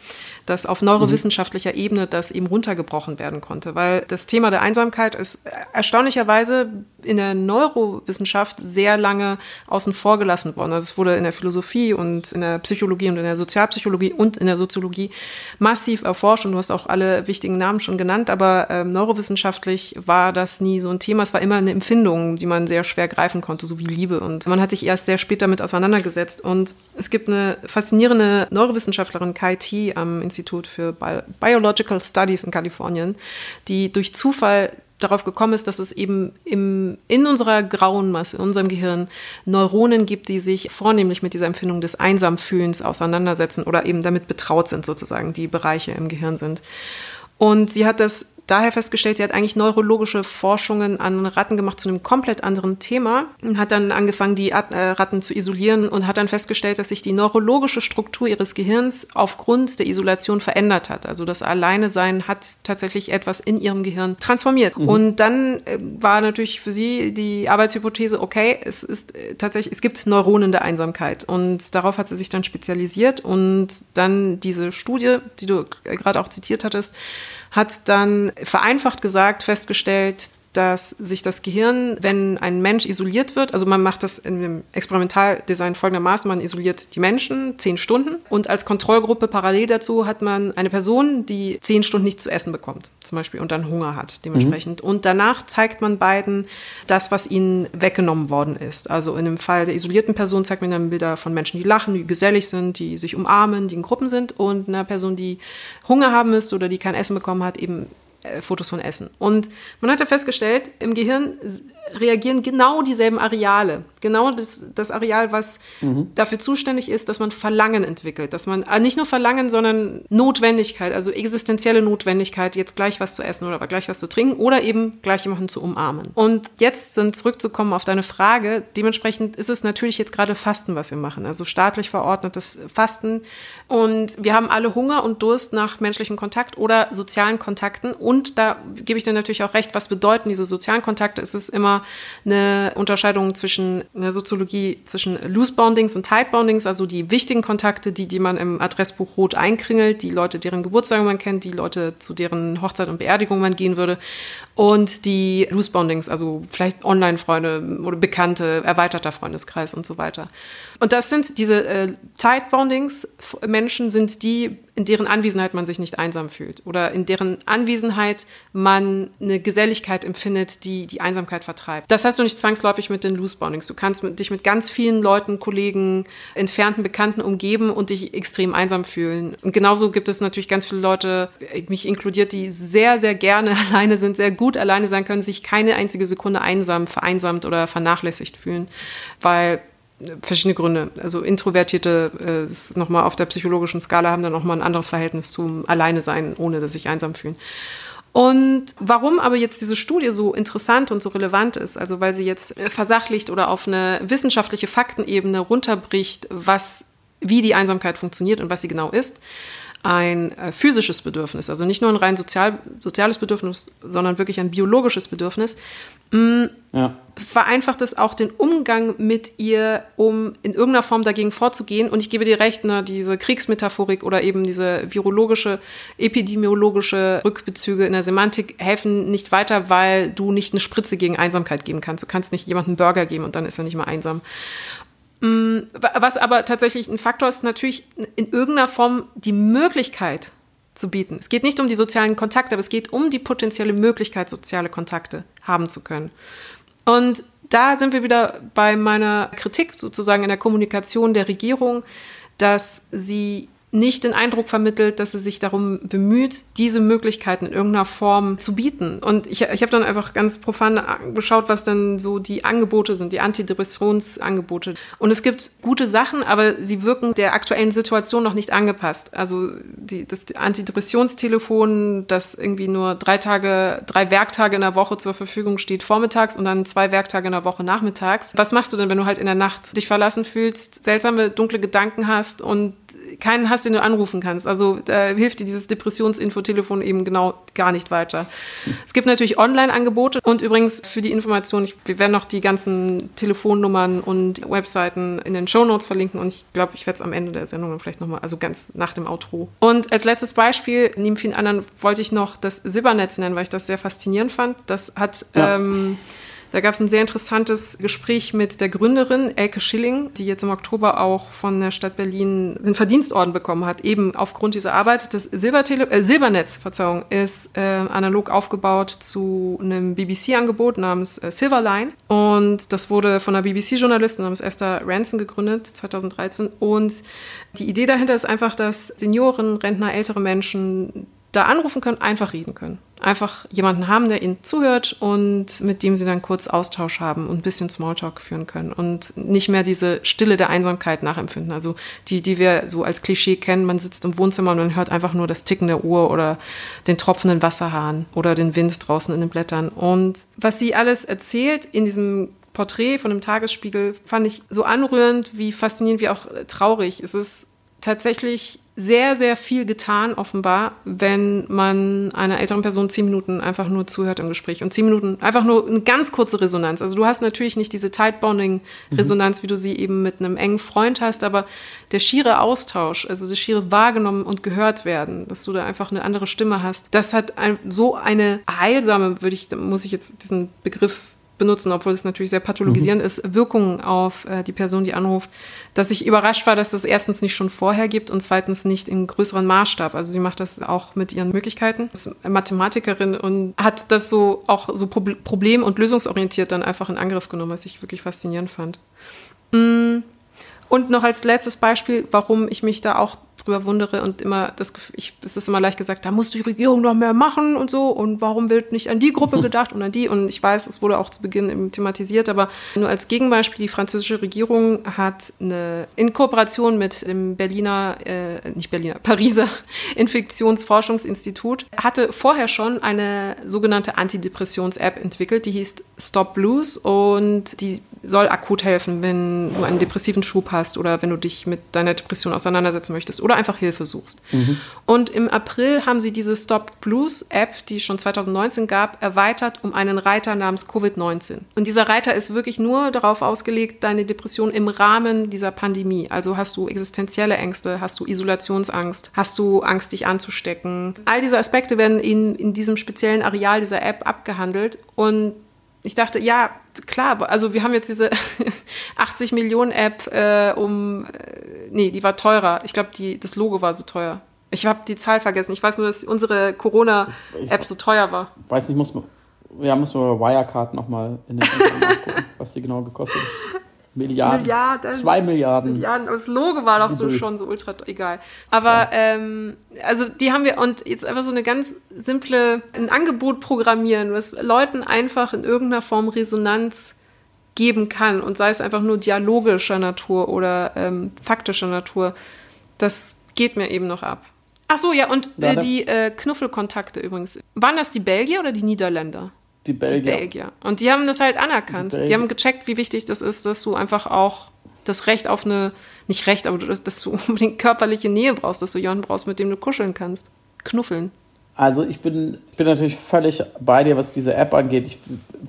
dass auf neurowissenschaftlicher mhm. Ebene das eben runtergebrochen werden konnte, weil das Thema der Einsamkeit ist erstaunlicherweise in der Neurowissenschaft sehr lange außen vor gelassen worden. Also es wurde in der Philosophie und in der Psychologie und in der Sozialpsychologie und in der Soziologie massiv erforscht und du hast auch alle wichtigen Namen schon genannt, aber ähm, neurowissenschaftlich war das nie so ein Thema. Es war immer eine Empfindung, die man sehr schwer greifen konnte, so wie Liebe. Und man hat sich erst sehr spät damit auseinandergesetzt. Und es gibt eine faszinierende Neurowissenschaftlerin, Kai T, am Institut für Biological Studies in Kalifornien, die durch Zufall darauf gekommen ist, dass es eben im, in unserer grauen Masse, in unserem Gehirn Neuronen gibt, die sich vornehmlich mit dieser Empfindung des Einsamfühlens auseinandersetzen oder eben damit betraut sind, sozusagen, die Bereiche im Gehirn sind. Und sie hat das daher festgestellt, sie hat eigentlich neurologische Forschungen an Ratten gemacht zu einem komplett anderen Thema und hat dann angefangen, die äh, Ratten zu isolieren und hat dann festgestellt, dass sich die neurologische Struktur ihres Gehirns aufgrund der Isolation verändert hat. Also das Alleinesein hat tatsächlich etwas in ihrem Gehirn transformiert. Mhm. Und dann äh, war natürlich für sie die Arbeitshypothese, okay, es ist äh, tatsächlich, es gibt Neuronen der Einsamkeit. Und darauf hat sie sich dann spezialisiert und dann diese Studie, die du gerade auch zitiert hattest, hat dann vereinfacht gesagt festgestellt, dass sich das Gehirn, wenn ein Mensch isoliert wird, also man macht das in dem Experimentaldesign folgendermaßen, man isoliert die Menschen zehn Stunden und als Kontrollgruppe parallel dazu hat man eine Person, die zehn Stunden nichts zu essen bekommt, zum Beispiel, und dann Hunger hat dementsprechend. Mhm. Und danach zeigt man beiden das, was ihnen weggenommen worden ist. Also in dem Fall der isolierten Person zeigt man dann Bilder von Menschen, die lachen, die gesellig sind, die sich umarmen, die in Gruppen sind und einer Person, die Hunger haben müsste oder die kein Essen bekommen hat, eben äh, Fotos von Essen. Und man hat ja festgestellt, im Gehirn reagieren genau dieselben Areale. Genau das, das Areal, was mhm. dafür zuständig ist, dass man Verlangen entwickelt. Dass man äh, nicht nur Verlangen, sondern Notwendigkeit, also existenzielle Notwendigkeit, jetzt gleich was zu essen oder gleich was zu trinken oder eben gleich jemanden zu umarmen. Und jetzt sind zurückzukommen auf deine Frage, dementsprechend ist es natürlich jetzt gerade Fasten, was wir machen. Also staatlich verordnetes Fasten. Und wir haben alle Hunger und Durst nach menschlichem Kontakt oder sozialen Kontakten. Und da gebe ich dir natürlich auch recht, was bedeuten diese sozialen Kontakte? Es ist immer eine Unterscheidung zwischen einer Soziologie zwischen Loose Boundings und Tight Boundings, also die wichtigen Kontakte, die, die man im Adressbuch rot einkringelt, die Leute, deren Geburtstage man kennt, die Leute, zu deren Hochzeit und Beerdigung man gehen würde. Und die Loose Boundings, also vielleicht Online-Freunde oder Bekannte, erweiterter Freundeskreis und so weiter. Und das sind diese äh, Tight Bondings. Menschen sind die, in deren Anwesenheit man sich nicht einsam fühlt oder in deren Anwesenheit man eine Geselligkeit empfindet, die die Einsamkeit vertreibt. Das hast du nicht zwangsläufig mit den Loose Bondings. Du kannst mit, dich mit ganz vielen Leuten, Kollegen, entfernten Bekannten umgeben und dich extrem einsam fühlen. Und genauso gibt es natürlich ganz viele Leute, mich inkludiert, die sehr, sehr gerne [LAUGHS] alleine sind, sehr gut alleine sein können, sich keine einzige Sekunde einsam, vereinsamt oder vernachlässigt fühlen, weil verschiedene Gründe. Also Introvertierte äh, nochmal auf der psychologischen Skala haben dann nochmal ein anderes Verhältnis zum Alleine sein, ohne dass sich einsam fühlen. Und warum aber jetzt diese Studie so interessant und so relevant ist, also weil sie jetzt äh, versachlicht oder auf eine wissenschaftliche Faktenebene runterbricht, was, wie die Einsamkeit funktioniert und was sie genau ist, ein äh, physisches Bedürfnis, also nicht nur ein rein sozial, soziales Bedürfnis, sondern wirklich ein biologisches Bedürfnis, mh, mm, ja. vereinfacht es auch den Umgang mit ihr, um in irgendeiner Form dagegen vorzugehen. Und ich gebe dir recht, ne, diese Kriegsmetaphorik oder eben diese virologische, epidemiologische Rückbezüge in der Semantik helfen nicht weiter, weil du nicht eine Spritze gegen Einsamkeit geben kannst. Du kannst nicht jemandem einen Burger geben und dann ist er nicht mehr einsam. Mm, was aber tatsächlich ein Faktor ist, natürlich in irgendeiner Form die Möglichkeit zu bieten. Es geht nicht um die sozialen Kontakte, aber es geht um die potenzielle Möglichkeit, soziale Kontakte haben zu können. Und da sind wir wieder bei meiner Kritik sozusagen in der Kommunikation der Regierung, dass sie nicht den Eindruck vermittelt, dass sie sich darum bemüht, diese Möglichkeiten in irgendeiner Form zu bieten. Und ich, ich habe dann einfach ganz profan geschaut, was dann so die Angebote sind, die Antidepressionsangebote. Und es gibt gute Sachen, aber sie wirken der aktuellen Situation noch nicht angepasst. Also die, das Antidepressionstelefon, das irgendwie nur drei Tage, drei Werktage in der Woche zur Verfügung steht, vormittags und dann zwei Werktage in der Woche nachmittags. Was machst du denn, wenn du halt in der Nacht dich verlassen fühlst, seltsame, dunkle Gedanken hast und keinen hast, den du anrufen kannst. Also da hilft dir dieses Depressionsinfotelefon eben genau gar nicht weiter. Es gibt natürlich Online-Angebote und übrigens für die Information, ich, wir werden noch die ganzen Telefonnummern und Webseiten in den Show Notes verlinken und ich glaube, ich werde es am Ende der Sendung vielleicht nochmal, also ganz nach dem Outro. Und als letztes Beispiel, neben vielen anderen, wollte ich noch das Silbernetz nennen, weil ich das sehr faszinierend fand. Das hat ja. ähm, da gab es ein sehr interessantes Gespräch mit der Gründerin Elke Schilling, die jetzt im Oktober auch von der Stadt Berlin den Verdienstorden bekommen hat, eben aufgrund dieser Arbeit. Das Silbertele äh, Silbernetz Verzeihung, ist äh, analog aufgebaut zu einem BBC-Angebot namens äh, Silverline. Und das wurde von einer BBC-Journalistin namens Esther Ranson gegründet, 2013. Und die Idee dahinter ist einfach, dass Senioren, Rentner, ältere Menschen da anrufen können, einfach reden können. Einfach jemanden haben, der ihnen zuhört und mit dem sie dann kurz Austausch haben und ein bisschen Smalltalk führen können und nicht mehr diese Stille der Einsamkeit nachempfinden. Also die, die wir so als Klischee kennen, man sitzt im Wohnzimmer und man hört einfach nur das Ticken der Uhr oder den tropfenden Wasserhahn oder den Wind draußen in den Blättern. Und was sie alles erzählt in diesem Porträt von dem Tagesspiegel fand ich so anrührend, wie faszinierend, wie auch traurig. Es ist tatsächlich sehr, sehr viel getan, offenbar, wenn man einer älteren Person zehn Minuten einfach nur zuhört im Gespräch. Und zehn Minuten einfach nur eine ganz kurze Resonanz. Also du hast natürlich nicht diese Tight-Bonding-Resonanz, mhm. wie du sie eben mit einem engen Freund hast, aber der schiere Austausch, also das schiere wahrgenommen und gehört werden, dass du da einfach eine andere Stimme hast, das hat ein, so eine heilsame, würde ich, muss ich jetzt diesen Begriff benutzen, obwohl es natürlich sehr pathologisierend mhm. ist, Wirkungen auf äh, die Person, die anruft, dass ich überrascht war, dass das erstens nicht schon vorher gibt und zweitens nicht in größeren Maßstab. Also sie macht das auch mit ihren Möglichkeiten. Sie ist Mathematikerin und hat das so auch so problem- und lösungsorientiert dann einfach in Angriff genommen, was ich wirklich faszinierend fand. Mm. Und noch als letztes Beispiel, warum ich mich da auch drüber wundere und immer das Gefühl, ich, es ist immer leicht gesagt, da muss die Regierung noch mehr machen und so und warum wird nicht an die Gruppe [LAUGHS] gedacht und an die? Und ich weiß, es wurde auch zu Beginn eben thematisiert, aber nur als Gegenbeispiel, die französische Regierung hat eine, in Kooperation mit dem Berliner, äh, nicht Berliner, Pariser [LAUGHS] Infektionsforschungsinstitut, hatte vorher schon eine sogenannte Antidepressions-App entwickelt, die hieß Stop Blues und die soll akut helfen, wenn du einen depressiven Schub hast oder wenn du dich mit deiner Depression auseinandersetzen möchtest oder einfach Hilfe suchst. Mhm. Und im April haben sie diese Stop Blues App, die es schon 2019 gab, erweitert um einen Reiter namens Covid-19. Und dieser Reiter ist wirklich nur darauf ausgelegt, deine Depression im Rahmen dieser Pandemie. Also hast du existenzielle Ängste, hast du Isolationsangst, hast du Angst, dich anzustecken. All diese Aspekte werden in, in diesem speziellen Areal dieser App abgehandelt und ich dachte, ja, klar, also wir haben jetzt diese [LAUGHS] 80 Millionen App äh, um, äh, nee, die war teurer. Ich glaube, das Logo war so teuer. Ich habe die Zahl vergessen. Ich weiß nur, dass unsere Corona-App so teuer war. Weiß nicht, muss man, ja, muss man bei Wirecard nochmal in den nachgucken, was die genau gekostet hat. [LAUGHS] Milliarden. Milliarden. Zwei Milliarden. Milliarden. Aber das Logo war doch so schon so ultra egal. Aber ja. ähm, also die haben wir und jetzt einfach so eine ganz simple ein Angebot programmieren, was Leuten einfach in irgendeiner Form Resonanz geben kann und sei es einfach nur dialogischer Natur oder ähm, faktischer Natur. Das geht mir eben noch ab. Ach so, ja, und äh, die äh, Knuffelkontakte übrigens. Waren das die Belgier oder die Niederländer? Die Belgier. Die Belgier. Und die haben das halt anerkannt. Die, die, haben gecheckt, wie wichtig das ist, dass du einfach auch das Recht auf eine, nicht Recht, aber dass, dass du [LAUGHS] unbedingt körperliche Nähe brauchst, dass du jemanden brauchst, mit dem du kuscheln kannst. Knuffeln. Also ich bin, ich bin natürlich völlig bei dir, was diese App angeht. Ich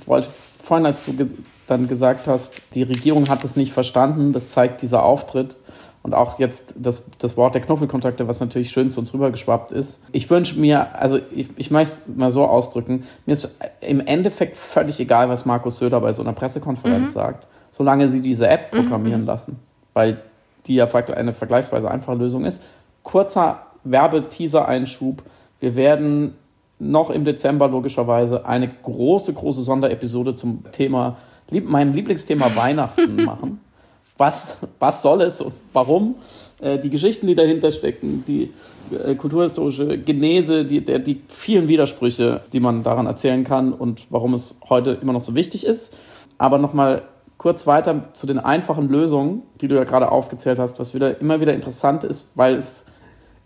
wollte vorhin, als du ge dann gesagt hast, die Regierung hat es nicht verstanden, das zeigt dieser Auftritt und auch jetzt das, das Wort der Knuffelkontakte, was natürlich schön zu uns rübergeschwappt ist. Ich wünsche mir, also ich, ich möchte es mal so ausdrücken, mir ist im Endeffekt völlig egal, was Markus Söder bei so einer Pressekonferenz mhm. sagt, solange sie diese App mhm. programmieren mhm. lassen, weil die ja eine vergleichsweise einfache Lösung ist. Kurzer Werbeteaser-Einschub. Wir werden noch im Dezember logischerweise eine große, große Sonderepisode zum Thema, meinem Lieblingsthema [LAUGHS] Weihnachten machen was, was soll es und warum. Äh, die Geschichten, die dahinter stecken, die äh, kulturhistorische Genese, die, der, die vielen Widersprüche, die man daran erzählen kann und warum es heute immer noch so wichtig ist. Aber nochmal kurz weiter zu den einfachen Lösungen, die du ja gerade aufgezählt hast, was wieder immer wieder interessant ist, weil es,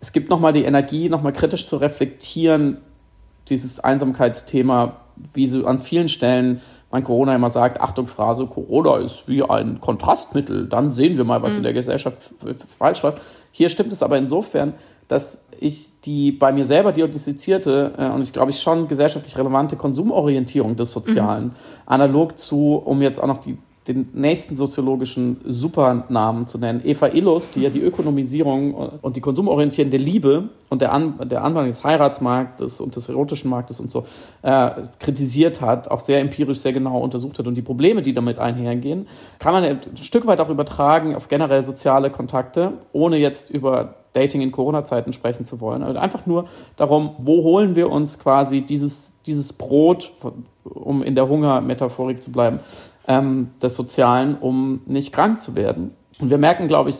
es gibt nochmal die Energie, nochmal kritisch zu reflektieren, dieses Einsamkeitsthema, wie so an vielen Stellen mein Corona immer sagt, Achtung, Phrase, Corona ist wie ein Kontrastmittel, dann sehen wir mal, was mhm. in der Gesellschaft falsch läuft. Hier stimmt es aber insofern, dass ich die bei mir selber diagnostizierte äh, und ich glaube ich schon gesellschaftlich relevante Konsumorientierung des Sozialen, mhm. analog zu, um jetzt auch noch die den nächsten soziologischen Supernamen zu nennen. Eva Illus, die ja die Ökonomisierung und die konsumorientierende Liebe und der, An der Anwendung des Heiratsmarktes und des erotischen Marktes und so äh, kritisiert hat, auch sehr empirisch, sehr genau untersucht hat und die Probleme, die damit einhergehen, kann man ein Stück weit auch übertragen auf generell soziale Kontakte, ohne jetzt über Dating in Corona-Zeiten sprechen zu wollen. Also einfach nur darum, wo holen wir uns quasi dieses, dieses Brot, um in der Hungermetaphorik zu bleiben, ähm, des Sozialen, um nicht krank zu werden. Und wir merken, glaube ich,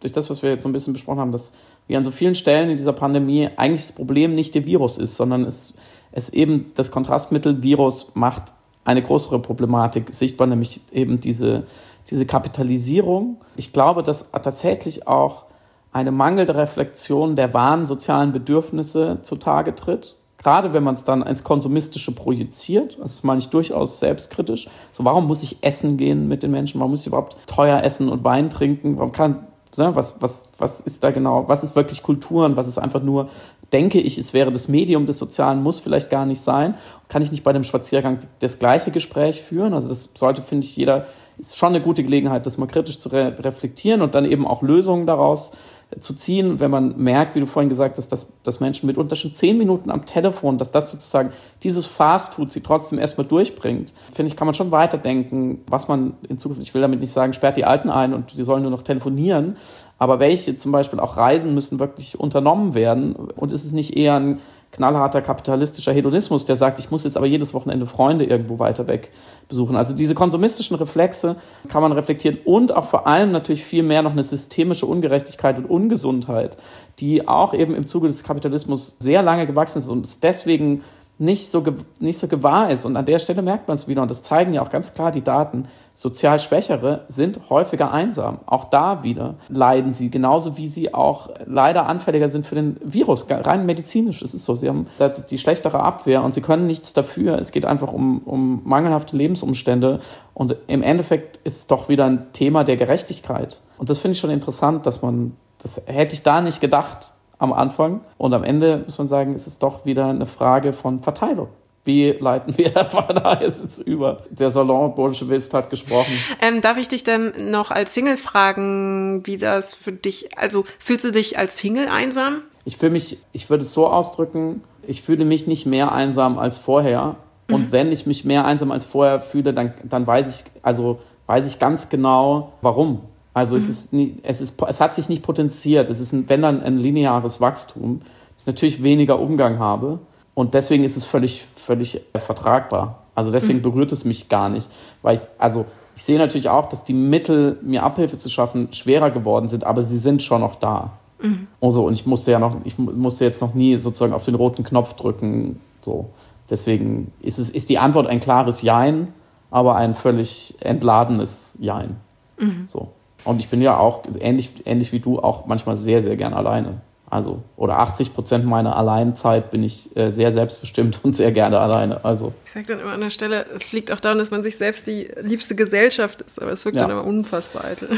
durch das, was wir jetzt so ein bisschen besprochen haben, dass wie an so vielen Stellen in dieser Pandemie eigentlich das Problem nicht der Virus ist, sondern es, es eben das Kontrastmittel Virus macht eine größere Problematik sichtbar, nämlich eben diese, diese Kapitalisierung. Ich glaube, dass tatsächlich auch eine mangelnde Reflexion der wahren sozialen Bedürfnisse zutage tritt Gerade wenn man es dann ins Konsumistische projiziert, das meine ich durchaus selbstkritisch. So, warum muss ich essen gehen mit den Menschen? Warum muss ich überhaupt teuer essen und Wein trinken? Warum kann, ne, was, was, was ist da genau? Was ist wirklich Kultur und was ist einfach nur, denke ich, es wäre das Medium des Sozialen, muss vielleicht gar nicht sein. Kann ich nicht bei dem Spaziergang das gleiche Gespräch führen? Also das sollte, finde ich, jeder, ist schon eine gute Gelegenheit, das mal kritisch zu re reflektieren und dann eben auch Lösungen daraus zu ziehen, wenn man merkt, wie du vorhin gesagt hast, dass, dass Menschen mitunter schon zehn Minuten am Telefon, dass das sozusagen dieses Fastfood sie trotzdem erstmal durchbringt, finde ich, kann man schon weiterdenken, was man in Zukunft, ich will damit nicht sagen, sperrt die Alten ein und die sollen nur noch telefonieren, aber welche zum Beispiel auch Reisen müssen wirklich unternommen werden und ist es nicht eher ein knallharter kapitalistischer Hedonismus, der sagt, ich muss jetzt aber jedes Wochenende Freunde irgendwo weiter weg besuchen. Also diese konsumistischen Reflexe kann man reflektieren und auch vor allem natürlich viel mehr noch eine systemische Ungerechtigkeit und Ungesundheit, die auch eben im Zuge des Kapitalismus sehr lange gewachsen ist und deswegen nicht so, nicht so gewahr ist. Und an der Stelle merkt man es wieder, und das zeigen ja auch ganz klar die Daten, sozial Schwächere sind häufiger einsam. Auch da wieder leiden sie, genauso wie sie auch leider anfälliger sind für den Virus. Rein medizinisch ist es so. Sie haben die schlechtere Abwehr und sie können nichts dafür. Es geht einfach um, um mangelhafte Lebensumstände. Und im Endeffekt ist es doch wieder ein Thema der Gerechtigkeit. Und das finde ich schon interessant, dass man, das hätte ich da nicht gedacht am Anfang. Und am Ende muss man sagen, ist es doch wieder eine Frage von Verteilung. Wie leiten wir [LAUGHS] da jetzt über? Der Salon-Bolschewist hat gesprochen. Ähm, darf ich dich denn noch als Single fragen, wie das für dich, also fühlst du dich als Single einsam? Ich fühle mich, ich würde es so ausdrücken, ich fühle mich nicht mehr einsam als vorher. Und mhm. wenn ich mich mehr einsam als vorher fühle, dann, dann weiß ich, also weiß ich ganz genau, warum. Also mhm. es, ist nie, es, ist, es hat sich nicht potenziert. Es ist, ein, wenn dann, ein lineares Wachstum, dass ich natürlich weniger Umgang habe. Und deswegen ist es völlig, völlig vertragbar. Also deswegen mhm. berührt es mich gar nicht. Weil ich, also ich sehe natürlich auch, dass die Mittel, mir Abhilfe zu schaffen, schwerer geworden sind, aber sie sind schon noch da. Mhm. Also, und ich musste ja noch, ich musste jetzt noch nie sozusagen auf den roten Knopf drücken. So. Deswegen ist, es, ist die Antwort ein klares Jein, aber ein völlig entladenes Jein. Mhm. So. Und ich bin ja auch, ähnlich, ähnlich wie du, auch manchmal sehr, sehr gern alleine. Also, oder 80 Prozent meiner Alleinzeit bin ich äh, sehr selbstbestimmt [LAUGHS] und sehr gerne alleine. Also. Ich sage dann immer an der Stelle, es liegt auch daran, dass man sich selbst die liebste Gesellschaft ist, aber es wirkt ja. dann immer unfassbar eitel.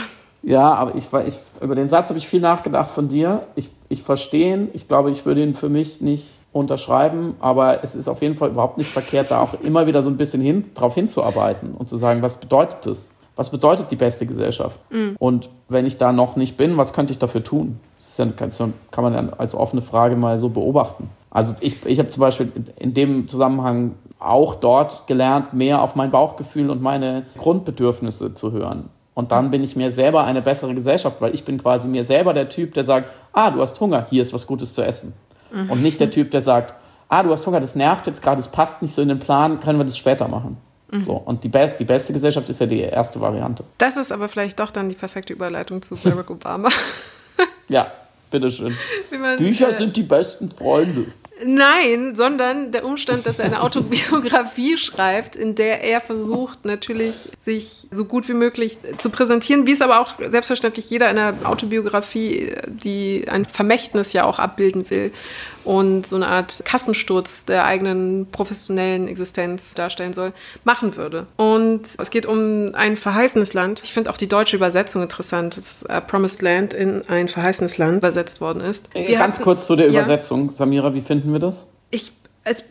Ja, aber ich, ich, über den Satz habe ich viel nachgedacht von dir. Ich, ich verstehe ihn. Ich glaube, ich würde ihn für mich nicht unterschreiben, aber es ist auf jeden Fall überhaupt nicht verkehrt, da auch [LAUGHS] immer wieder so ein bisschen hin, drauf hinzuarbeiten und zu sagen, was bedeutet das? Was bedeutet die beste Gesellschaft? Mhm. Und wenn ich da noch nicht bin, was könnte ich dafür tun? Das ja, kann man dann als offene Frage mal so beobachten. Also ich, ich habe zum Beispiel in dem Zusammenhang auch dort gelernt, mehr auf mein Bauchgefühl und meine Grundbedürfnisse zu hören. Und dann bin ich mir selber eine bessere Gesellschaft, weil ich bin quasi mir selber der Typ, der sagt, ah, du hast Hunger, hier ist was Gutes zu essen. Mhm. Und nicht der Typ, der sagt, ah, du hast Hunger, das nervt jetzt gerade, es passt nicht so in den Plan, können wir das später machen. Mhm. So, und die, be die beste Gesellschaft ist ja die erste Variante. Das ist aber vielleicht doch dann die perfekte Überleitung zu Barack Obama. [LAUGHS] ja, bitteschön. Man, Bücher äh, sind die besten Freunde. Nein, sondern der Umstand, dass er eine [LAUGHS] Autobiografie schreibt, in der er versucht, natürlich sich so gut wie möglich zu präsentieren, wie es aber auch selbstverständlich jeder eine Autobiografie, die ein Vermächtnis ja auch abbilden will und so eine Art Kassensturz der eigenen professionellen Existenz darstellen soll, machen würde. Und es geht um ein verheißenes Land. Ich finde auch die deutsche Übersetzung interessant, dass uh, Promised Land in ein verheißenes Land übersetzt worden ist. Äh, wir Ganz hatten, kurz zu der Übersetzung. Ja, Samira, wie finden wir das? Ich, es,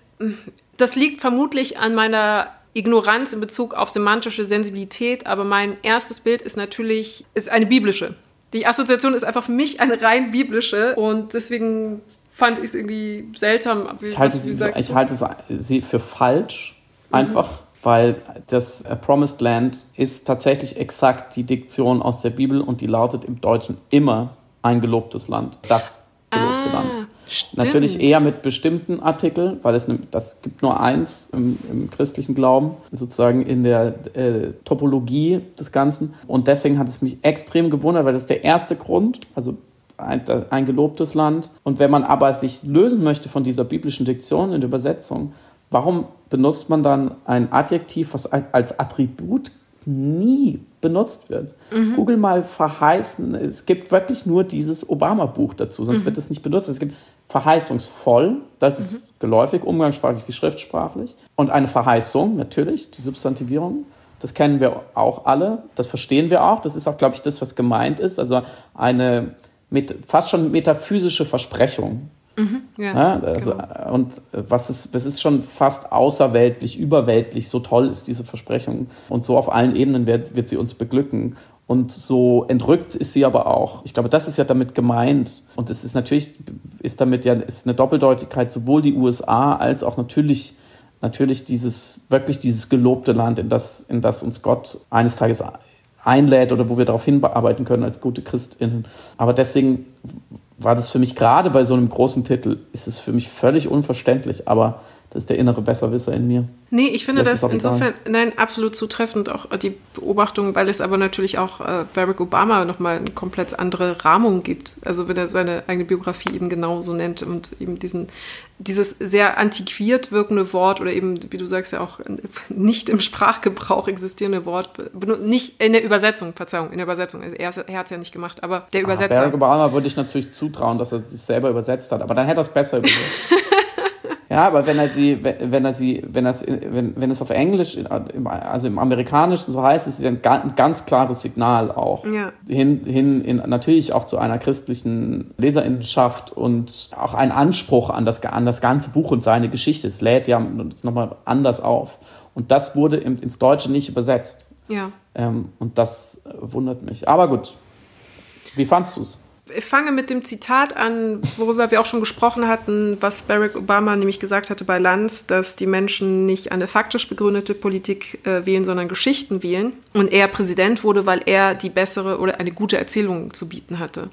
das liegt vermutlich an meiner Ignoranz in Bezug auf semantische Sensibilität, aber mein erstes Bild ist natürlich ist eine biblische. Die Assoziation ist einfach für mich eine rein biblische und deswegen fand ich es irgendwie seltsam. Ich halte, sie, ich halte sie für falsch, einfach, mhm. weil das Promised Land ist tatsächlich exakt die Diktion aus der Bibel und die lautet im Deutschen immer ein gelobtes Land. Das gelobte ah, Land. Stimmt. Natürlich eher mit bestimmten Artikeln, weil es ne, das gibt nur eins im, im christlichen Glauben, sozusagen in der äh, Topologie des Ganzen. Und deswegen hat es mich extrem gewundert, weil das ist der erste Grund, also ein, ein gelobtes Land. Und wenn man aber sich lösen möchte von dieser biblischen Diktion in der Übersetzung, warum benutzt man dann ein Adjektiv, was als Attribut nie benutzt wird. Mhm. Google mal verheißen, es gibt wirklich nur dieses Obama-Buch dazu, sonst mhm. wird es nicht benutzt. Es gibt verheißungsvoll, das ist mhm. geläufig, umgangssprachlich wie schriftsprachlich. Und eine Verheißung, natürlich, die Substantivierung, das kennen wir auch alle, das verstehen wir auch, das ist auch, glaube ich, das, was gemeint ist. Also eine mit fast schon metaphysische Versprechung. Mhm, ja, ja also, genau. Und was ist, das ist schon fast außerweltlich, überweltlich, so toll ist diese Versprechung. Und so auf allen Ebenen wird, wird sie uns beglücken. Und so entrückt ist sie aber auch. Ich glaube, das ist ja damit gemeint. Und es ist natürlich, ist damit ja ist eine Doppeldeutigkeit, sowohl die USA als auch natürlich, natürlich dieses, wirklich dieses gelobte Land, in das, in das uns Gott eines Tages einlädt oder wo wir darauf hinarbeiten können als gute Christinnen. Aber deswegen war das für mich gerade bei so einem großen Titel, ist es für mich völlig unverständlich, aber das ist der innere Besserwisser in mir. Nee, ich finde Vielleicht das insofern, nein, absolut zutreffend, auch die Beobachtung, weil es aber natürlich auch äh, Barack Obama nochmal eine komplett andere Rahmung gibt. Also wenn er seine eigene Biografie eben genauso nennt und eben diesen, dieses sehr antiquiert wirkende Wort oder eben, wie du sagst, ja auch [LAUGHS] nicht im Sprachgebrauch existierende Wort, nicht in der Übersetzung, Verzeihung, in der Übersetzung, also er, er hat es ja nicht gemacht, aber der ah, Übersetzer. Barack Obama würde ich natürlich zutrauen, dass er sich selber übersetzt hat, aber dann hätte er es besser übersetzt. [LAUGHS] Ja, aber wenn er sie, wenn er sie, wenn das, wenn, wenn es auf Englisch, also im Amerikanischen so heißt, ist es ein ganz klares Signal auch ja. hin, hin in, natürlich auch zu einer christlichen Leserinnenschaft und auch ein Anspruch an das, an das ganze Buch und seine Geschichte. Es lädt ja nochmal anders auf. Und das wurde ins Deutsche nicht übersetzt. Ja. Ähm, und das wundert mich. Aber gut. Wie fandst du es? Ich fange mit dem Zitat an, worüber wir auch schon gesprochen hatten, was Barack Obama nämlich gesagt hatte bei Lanz, dass die Menschen nicht eine faktisch begründete Politik äh, wählen, sondern Geschichten wählen. Und er Präsident wurde, weil er die bessere oder eine gute Erzählung zu bieten hatte.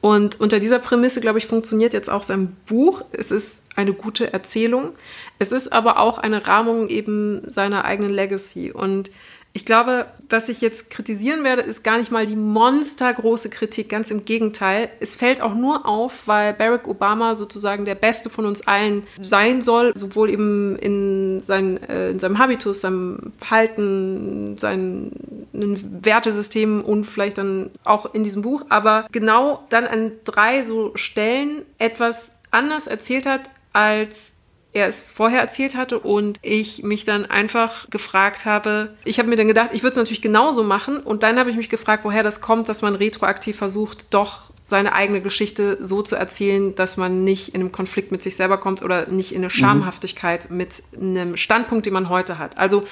Und unter dieser Prämisse, glaube ich, funktioniert jetzt auch sein Buch. Es ist eine gute Erzählung. Es ist aber auch eine Rahmung eben seiner eigenen Legacy. Und ich glaube, was ich jetzt kritisieren werde, ist gar nicht mal die monstergroße Kritik, ganz im Gegenteil. Es fällt auch nur auf, weil Barack Obama sozusagen der Beste von uns allen sein soll, sowohl eben in, sein, äh, in seinem Habitus, seinem Verhalten, seinem Wertesystem und vielleicht dann auch in diesem Buch, aber genau dann an drei so Stellen etwas anders erzählt hat, als er es vorher erzählt hatte und ich mich dann einfach gefragt habe, ich habe mir dann gedacht, ich würde es natürlich genauso machen und dann habe ich mich gefragt, woher das kommt, dass man retroaktiv versucht, doch seine eigene Geschichte so zu erzählen, dass man nicht in einem Konflikt mit sich selber kommt oder nicht in eine mhm. Schamhaftigkeit mit einem Standpunkt, den man heute hat. Also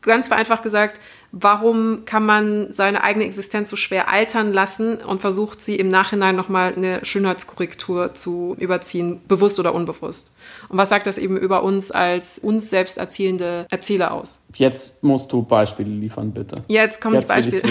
ganz vereinfacht gesagt, warum kann man seine eigene Existenz so schwer altern lassen und versucht sie im Nachhinein nochmal eine Schönheitskorrektur zu überziehen, bewusst oder unbewusst? Und was sagt das eben über uns als uns selbst erzählende Erzähler aus? Jetzt musst du Beispiele liefern, bitte. Jetzt kommen die Beispiele.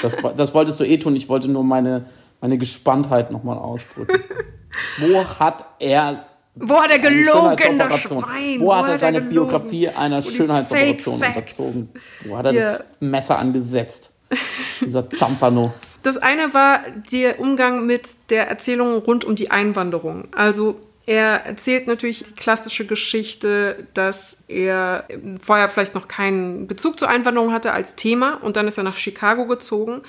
Das, das wolltest du eh tun. Ich wollte nur meine, meine Gespanntheit nochmal ausdrücken. [LAUGHS] Wo hat er wo hat er gelogen, das Schwein? Wo, hat er seine gelogen? Biografie einer Schönheitsoperation unterzogen? Wo hat er yeah. das Messer angesetzt? [LAUGHS] Dieser Zampano. Das eine war der Umgang mit der Erzählung rund um die Einwanderung. Also er erzählt natürlich die klassische Geschichte, dass er vorher vielleicht noch keinen Bezug zur Einwanderung hatte als Thema und dann ist er nach Chicago gezogen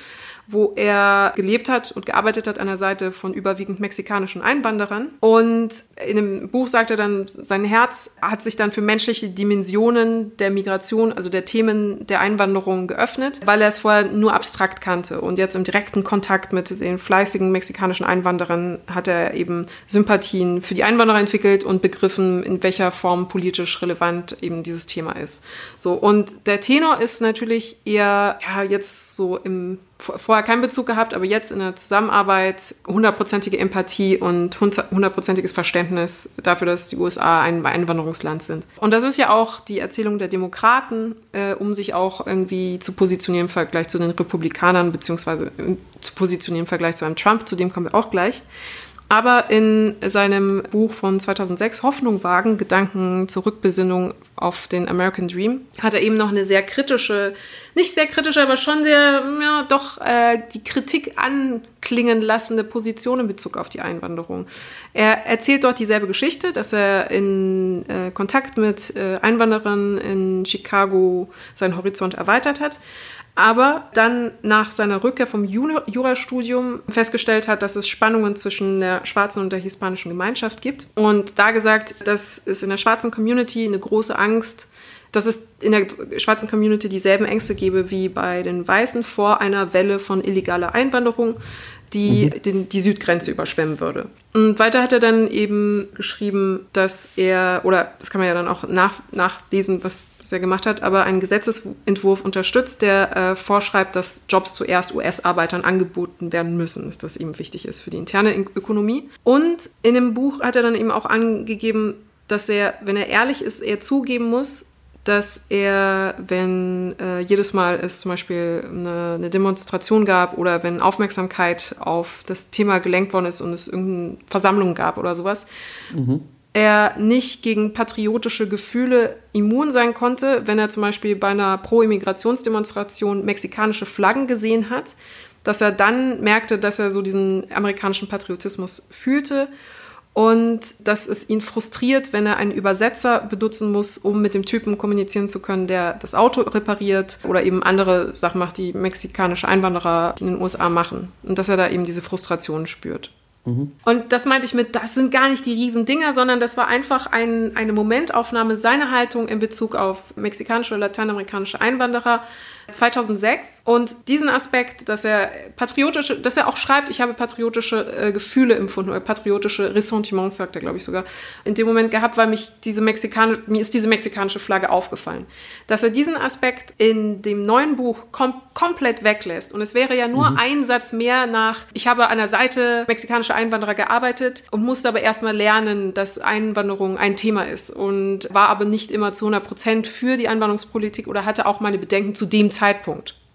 wo er gelebt hat und gearbeitet hat an der Seite von überwiegend mexikanischen Einwanderern. Und in dem Buch sagt er dann, sein Herz hat sich dann für menschliche Dimensionen der Migration, also der Themen der Einwanderung geöffnet, weil er es vorher nur abstrakt kannte. Und jetzt im direkten Kontakt mit den fleißigen mexikanischen Einwanderern hat er eben Sympathien für die Einwanderer entwickelt und begriffen, in welcher Form politisch relevant eben dieses Thema ist. So, und der Tenor ist natürlich eher ja, jetzt so im vorher keinen Bezug gehabt, aber jetzt in der Zusammenarbeit hundertprozentige Empathie und hundertprozentiges Verständnis dafür, dass die USA ein Einwanderungsland sind. Und das ist ja auch die Erzählung der Demokraten, äh, um sich auch irgendwie zu positionieren im Vergleich zu den Republikanern, beziehungsweise äh, zu positionieren im Vergleich zu einem Trump, zu dem kommen wir auch gleich. Aber in seinem Buch von 2006, Hoffnung wagen, Gedanken zur Rückbesinnung auf den American Dream, hat er eben noch eine sehr kritische, nicht sehr kritische, aber schon sehr, ja, doch äh, die Kritik anklingen lassende Position in Bezug auf die Einwanderung. Er erzählt dort dieselbe Geschichte, dass er in äh, Kontakt mit äh, Einwanderern in Chicago seinen Horizont erweitert hat aber dann nach seiner Rückkehr vom Jurastudium festgestellt hat, dass es Spannungen zwischen der schwarzen und der hispanischen Gemeinschaft gibt. Und da gesagt, dass es in der schwarzen Community eine große Angst dass es in der schwarzen Community dieselben Ängste gäbe wie bei den Weißen vor einer Welle von illegaler Einwanderung, die mhm. den, die Südgrenze überschwemmen würde. Und weiter hat er dann eben geschrieben, dass er, oder das kann man ja dann auch nach, nachlesen, was, was er gemacht hat, aber einen Gesetzesentwurf unterstützt, der äh, vorschreibt, dass Jobs zuerst US-Arbeitern angeboten werden müssen, dass das eben wichtig ist für die interne Ökonomie. Und in dem Buch hat er dann eben auch angegeben, dass er, wenn er ehrlich ist, er zugeben muss, dass er, wenn äh, jedes Mal es zum Beispiel eine, eine, Demonstration gab oder wenn Aufmerksamkeit auf das Thema gelenkt worden ist und es irgendeine Versammlung gab oder sowas, mhm. er nicht gegen patriotische Gefühle immun sein konnte, wenn er zum Beispiel bei einer Pro-Immigrationsdemonstration mexikanische Flaggen gesehen hat, dass er dann merkte, dass er so diesen amerikanischen Patriotismus fühlte und dass es ihn frustriert, wenn er einen Übersetzer benutzen muss, um mit dem Typen kommunizieren zu können, der das Auto repariert oder eben andere Sachen macht, die mexikanische Einwanderer in den USA machen. Und dass er da eben diese Frustration spürt. Mhm. Und das meinte ich mit, das sind gar nicht die Riesendinger, sondern das war einfach ein, eine Momentaufnahme seiner Haltung in Bezug auf mexikanische oder lateinamerikanische Einwanderer 2006. Und diesen Aspekt, dass er patriotische, dass er auch schreibt, ich habe patriotische äh, Gefühle empfunden oder patriotische Ressentiments, sagt er, glaube ich sogar, in dem Moment gehabt, weil mich diese mexikanische, mir ist diese mexikanische Flagge aufgefallen. Dass er diesen Aspekt in dem neuen Buch kom komplett weglässt. Und es wäre ja nur mhm. ein Satz mehr nach, ich habe an der Seite mexikanischer Einwanderer gearbeitet und musste aber erstmal lernen, dass Einwanderung ein Thema ist und war aber nicht immer zu 100 Prozent für die Einwanderungspolitik oder hatte auch meine Bedenken zu dem Zeitpunkt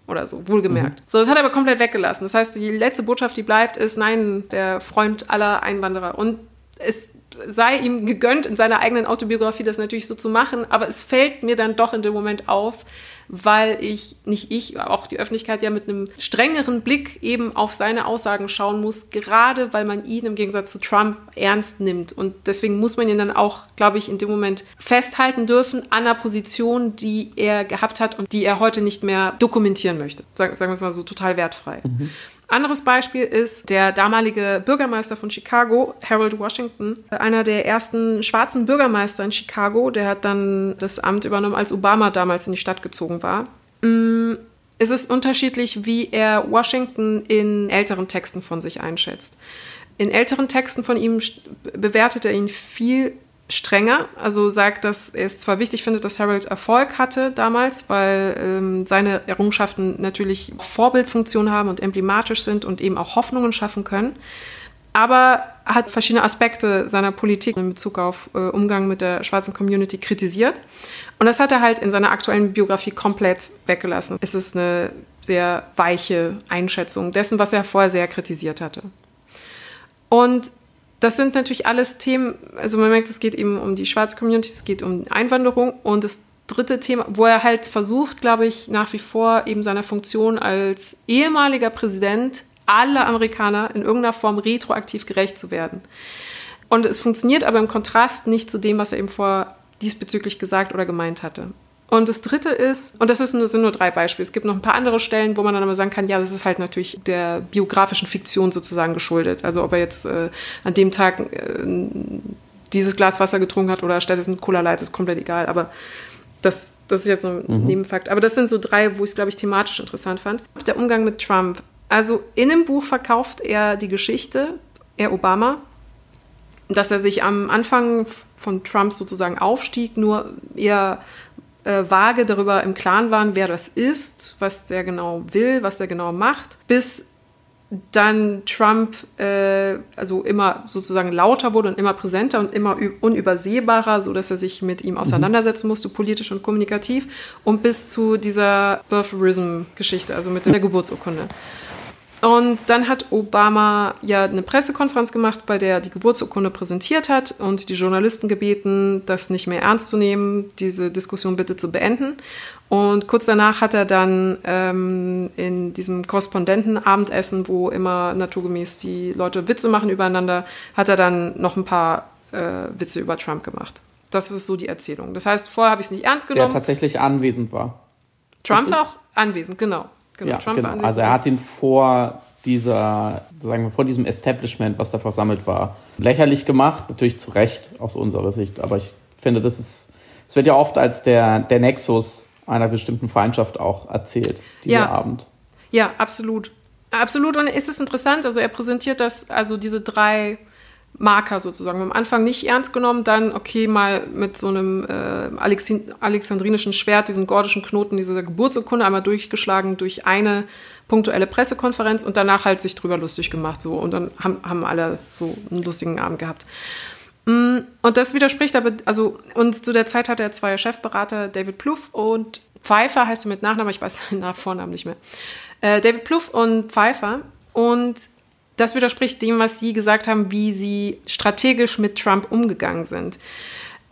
oder so, wohlgemerkt. Mhm. So, das hat er aber komplett weggelassen. Das heißt, die letzte Botschaft, die bleibt, ist, nein, der Freund aller Einwanderer. Und es sei ihm gegönnt, in seiner eigenen Autobiografie das natürlich so zu machen, aber es fällt mir dann doch in dem Moment auf, weil ich, nicht ich, auch die Öffentlichkeit ja mit einem strengeren Blick eben auf seine Aussagen schauen muss, gerade weil man ihn im Gegensatz zu Trump ernst nimmt. Und deswegen muss man ihn dann auch, glaube ich, in dem Moment festhalten dürfen an einer Position, die er gehabt hat und die er heute nicht mehr dokumentieren möchte. Sagen, sagen wir es mal so, total wertfrei. Mhm. Anderes Beispiel ist der damalige Bürgermeister von Chicago, Harold Washington, einer der ersten schwarzen Bürgermeister in Chicago. Der hat dann das Amt übernommen, als Obama damals in die Stadt gezogen war. Mm, es ist unterschiedlich, wie er Washington in älteren Texten von sich einschätzt. In älteren Texten von ihm bewertet er ihn viel strenger. Also sagt, dass er es zwar wichtig findet, dass Harold Erfolg hatte damals, weil ähm, seine Errungenschaften natürlich Vorbildfunktion haben und emblematisch sind und eben auch Hoffnungen schaffen können. Aber hat verschiedene Aspekte seiner Politik in Bezug auf äh, Umgang mit der schwarzen Community kritisiert. Und das hat er halt in seiner aktuellen Biografie komplett weggelassen. Es ist eine sehr weiche Einschätzung dessen, was er vorher sehr kritisiert hatte. Und das sind natürlich alles Themen, also man merkt, es geht eben um die schwarze Community, es geht um Einwanderung und das dritte Thema, wo er halt versucht, glaube ich, nach wie vor eben seiner Funktion als ehemaliger Präsident aller Amerikaner in irgendeiner Form retroaktiv gerecht zu werden. Und es funktioniert aber im Kontrast nicht zu dem, was er eben vor diesbezüglich gesagt oder gemeint hatte. Und das dritte ist, und das ist sind nur drei Beispiele, es gibt noch ein paar andere Stellen, wo man dann aber sagen kann, ja, das ist halt natürlich der biografischen Fiktion sozusagen geschuldet. Also ob er jetzt äh, an dem Tag äh, dieses Glas Wasser getrunken hat oder stattdessen Cola Light, ist komplett egal. Aber das, das ist jetzt so ein mhm. Nebenfakt. Aber das sind so drei, wo ich es, glaube ich, thematisch interessant fand. Der Umgang mit Trump. Also in dem Buch verkauft er die Geschichte, er Obama, dass er sich am Anfang von Trump sozusagen aufstieg, nur eher äh, vage darüber im Klaren waren, wer das ist, was der genau will, was der genau macht, bis dann Trump äh, also immer sozusagen lauter wurde und immer präsenter und immer unübersehbarer, so dass er sich mit ihm auseinandersetzen musste, politisch und kommunikativ, und bis zu dieser Birtherism-Geschichte, also mit der Geburtsurkunde. Und dann hat Obama ja eine Pressekonferenz gemacht, bei der er die Geburtsurkunde präsentiert hat und die Journalisten gebeten, das nicht mehr ernst zu nehmen, diese Diskussion bitte zu beenden. Und kurz danach hat er dann ähm, in diesem Korrespondentenabendessen, wo immer naturgemäß die Leute Witze machen übereinander, hat er dann noch ein paar äh, Witze über Trump gemacht. Das ist so die Erzählung. Das heißt, vorher habe ich es nicht ernst genommen. Der tatsächlich anwesend war. Trump war auch anwesend, genau. Genau, ja, Trump genau. Also er hat ihn vor dieser, sagen wir, vor diesem Establishment, was da versammelt war, lächerlich gemacht. Natürlich zu Recht aus unserer Sicht. Aber ich finde, das ist, es wird ja oft als der, der Nexus einer bestimmten Feindschaft auch erzählt, dieser ja. Abend. Ja, absolut. Absolut. Und ist es interessant, also er präsentiert das, also diese drei Marker sozusagen. Am Anfang nicht ernst genommen, dann okay, mal mit so einem äh, alexandrinischen Schwert, diesen gordischen Knoten, diese Geburtsurkunde einmal durchgeschlagen durch eine punktuelle Pressekonferenz und danach halt sich drüber lustig gemacht. So. Und dann haben, haben alle so einen lustigen Abend gehabt. Mm, und das widerspricht aber, also, und zu der Zeit hatte er zwei Chefberater, David Plouffe und Pfeiffer, heißt er mit Nachnamen, ich weiß [LAUGHS] seinen Vornamen nicht mehr. Äh, David Plouffe und Pfeiffer. Und das widerspricht dem, was Sie gesagt haben, wie Sie strategisch mit Trump umgegangen sind.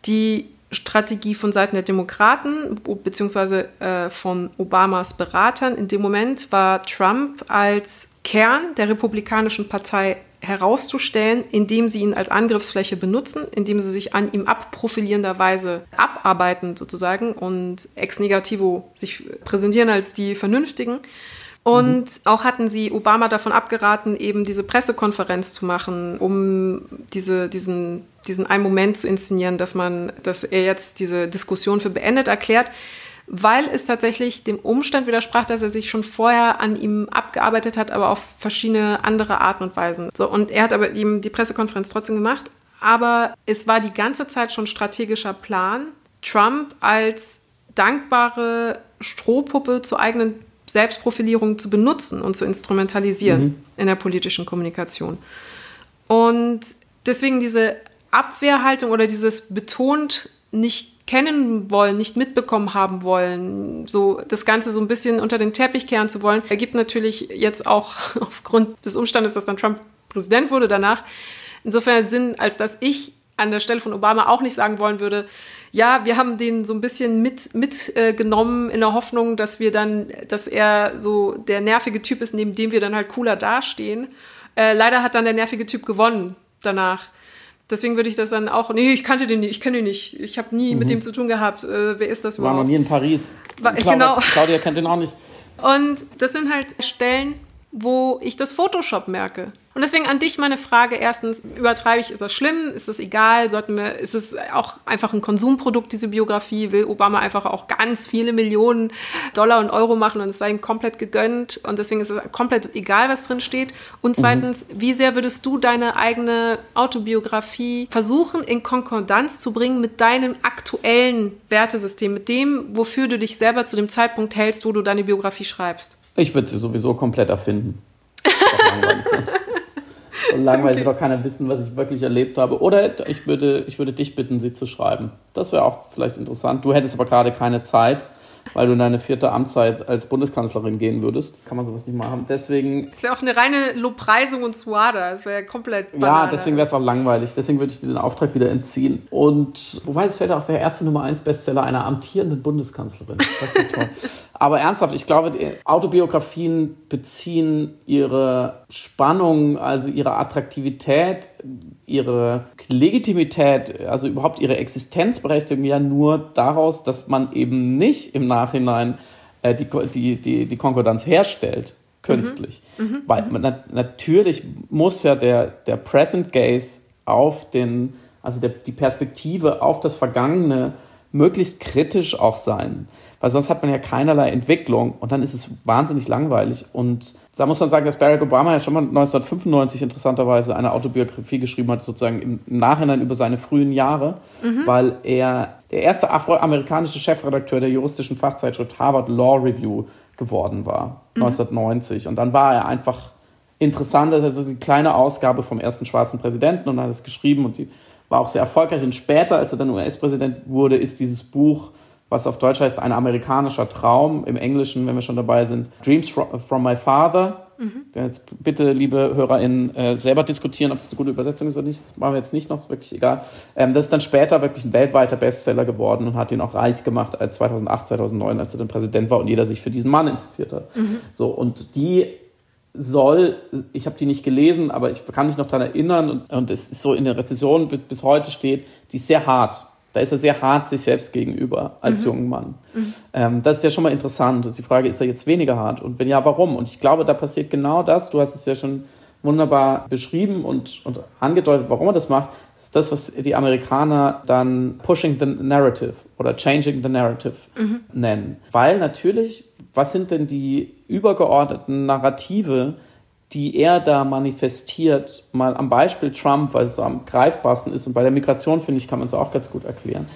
Die Strategie von Seiten der Demokraten beziehungsweise äh, von Obamas Beratern in dem Moment war Trump als Kern der Republikanischen Partei herauszustellen, indem sie ihn als Angriffsfläche benutzen, indem sie sich an ihm abprofilierenderweise abarbeiten sozusagen und ex negativo sich präsentieren als die Vernünftigen. Und mhm. auch hatten sie Obama davon abgeraten, eben diese Pressekonferenz zu machen, um diese, diesen, diesen einen Moment zu inszenieren, dass man, dass er jetzt diese Diskussion für beendet erklärt weil es tatsächlich dem Umstand widersprach, dass er sich schon vorher an ihm abgearbeitet hat, aber auf verschiedene andere Arten und Weisen. So, und er hat aber ihm die Pressekonferenz trotzdem gemacht. Aber es war die ganze Zeit schon strategischer Plan, Trump als dankbare Strohpuppe zur eigenen Selbstprofilierung zu benutzen und zu instrumentalisieren mhm. in der politischen Kommunikation. Und deswegen diese Abwehrhaltung oder dieses betont nicht kennen wollen, nicht mitbekommen haben wollen, so das Ganze so ein bisschen unter den Teppich kehren zu wollen, ergibt natürlich jetzt auch [LAUGHS] aufgrund des Umstandes, dass dann Trump Präsident wurde danach, insofern Sinn, als dass ich an der Stelle von Obama auch nicht sagen wollen würde, ja, wir haben den so ein bisschen mitgenommen mit, äh, in der Hoffnung, dass wir dann, dass er so der nervige Typ ist, neben dem wir dann halt cooler dastehen. Äh, leider hat dann der nervige Typ gewonnen danach. Deswegen würde ich das dann auch. Nee, ich kannte den nicht, ich kenne ihn nicht. Ich habe nie mhm. mit dem zu tun gehabt. Äh, wer ist das überhaupt? War noch nie in Paris. War, Claudia, genau. Claudia kennt den auch nicht. Und das sind halt Stellen, wo ich das Photoshop merke. Und deswegen an dich meine Frage: Erstens, übertreibe ich, ist das schlimm? Ist das egal? Sollten wir, ist es auch einfach ein Konsumprodukt, diese Biografie? Will Obama einfach auch ganz viele Millionen Dollar und Euro machen und es sei ihm komplett gegönnt? Und deswegen ist es komplett egal, was drin steht. Und zweitens, mhm. wie sehr würdest du deine eigene Autobiografie versuchen, in Konkordanz zu bringen mit deinem aktuellen Wertesystem, mit dem, wofür du dich selber zu dem Zeitpunkt hältst, wo du deine Biografie schreibst? Ich würde sie sowieso komplett erfinden. Langweilig sonst. [LAUGHS] Und langweilig okay. wird auch keiner wissen, was ich wirklich erlebt habe. Oder ich würde, ich würde dich bitten, sie zu schreiben. Das wäre auch vielleicht interessant. Du hättest aber gerade keine Zeit weil du in deine vierte Amtszeit als Bundeskanzlerin gehen würdest. Kann man sowas nicht machen. Deswegen. Das wäre auch eine reine Lobpreisung und Suada. Das wäre komplett. Banane. Ja, deswegen wäre es auch langweilig. Deswegen würde ich dir den Auftrag wieder entziehen. Und wobei es fällt auch der erste Nummer 1 Bestseller einer amtierenden Bundeskanzlerin. Das wäre toll. [LAUGHS] Aber ernsthaft, ich glaube, Autobiografien beziehen ihre Spannung, also ihre Attraktivität, ihre Legitimität, also überhaupt ihre Existenzberechtigung ja nur daraus, dass man eben nicht im Nachhinein äh, die, die, die, die Konkordanz herstellt, künstlich. Mhm. Mhm. Weil man, natürlich muss ja der, der Present Gaze auf den, also der, die Perspektive auf das Vergangene möglichst kritisch auch sein. Weil sonst hat man ja keinerlei Entwicklung und dann ist es wahnsinnig langweilig. Und da muss man sagen, dass Barack Obama ja schon mal 1995 interessanterweise eine Autobiografie geschrieben hat, sozusagen im Nachhinein über seine frühen Jahre, mhm. weil er der erste afroamerikanische Chefredakteur der juristischen Fachzeitschrift Harvard Law Review geworden war, mhm. 1990. Und dann war er einfach interessant, also die kleine Ausgabe vom ersten schwarzen Präsidenten und hat es geschrieben und die war auch sehr erfolgreich. Und später, als er dann US-Präsident wurde, ist dieses Buch was auf Deutsch heißt ein amerikanischer Traum, im Englischen, wenn wir schon dabei sind, Dreams from, from My Father. Mhm. Jetzt bitte, liebe HörerInnen, äh, selber diskutieren, ob das eine gute Übersetzung ist oder nicht. Das machen wir jetzt nicht noch, ist wirklich egal. Ähm, das ist dann später wirklich ein weltweiter Bestseller geworden und hat ihn auch reich gemacht als 2008, 2009, als er dann Präsident war und jeder sich für diesen Mann interessiert hat. Mhm. So, und die soll, ich habe die nicht gelesen, aber ich kann mich noch daran erinnern und, und es ist so in der Rezession bis, bis heute steht, die ist sehr hart. Da ist er sehr hart sich selbst gegenüber als mhm. jungen Mann. Mhm. Ähm, das ist ja schon mal interessant. Die Frage, ist er jetzt weniger hart? Und wenn ja, warum? Und ich glaube, da passiert genau das. Du hast es ja schon wunderbar beschrieben und, und angedeutet, warum er das macht. Das ist das, was die Amerikaner dann Pushing the Narrative oder Changing the Narrative mhm. nennen. Weil natürlich, was sind denn die übergeordneten Narrative, die er da manifestiert, mal am Beispiel Trump, weil es am greifbarsten ist und bei der Migration, finde ich, kann man es auch ganz gut erklären.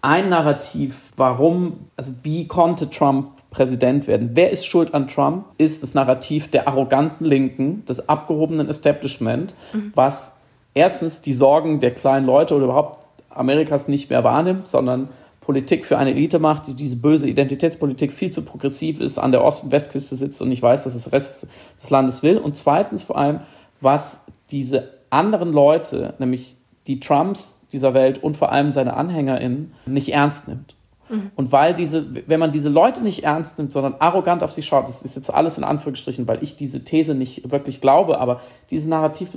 Ein Narrativ, warum, also wie konnte Trump Präsident werden? Wer ist schuld an Trump? Ist das Narrativ der arroganten Linken, des abgehobenen Establishment, mhm. was erstens die Sorgen der kleinen Leute oder überhaupt Amerikas nicht mehr wahrnimmt, sondern Politik für eine Elite macht, die diese böse Identitätspolitik viel zu progressiv ist, an der Ost- und Westküste sitzt und nicht weiß, was das Rest des Landes will. Und zweitens vor allem, was diese anderen Leute, nämlich die Trumps dieser Welt und vor allem seine AnhängerInnen, nicht ernst nimmt. Mhm. Und weil diese, wenn man diese Leute nicht ernst nimmt, sondern arrogant auf sie schaut, das ist jetzt alles in Anführungsstrichen, weil ich diese These nicht wirklich glaube, aber dieses Narrativ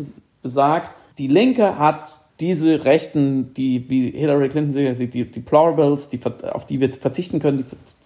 besagt, die Linke hat diese Rechten, die, wie Hillary Clinton sie die Deplorables, die, auf die wir verzichten können, die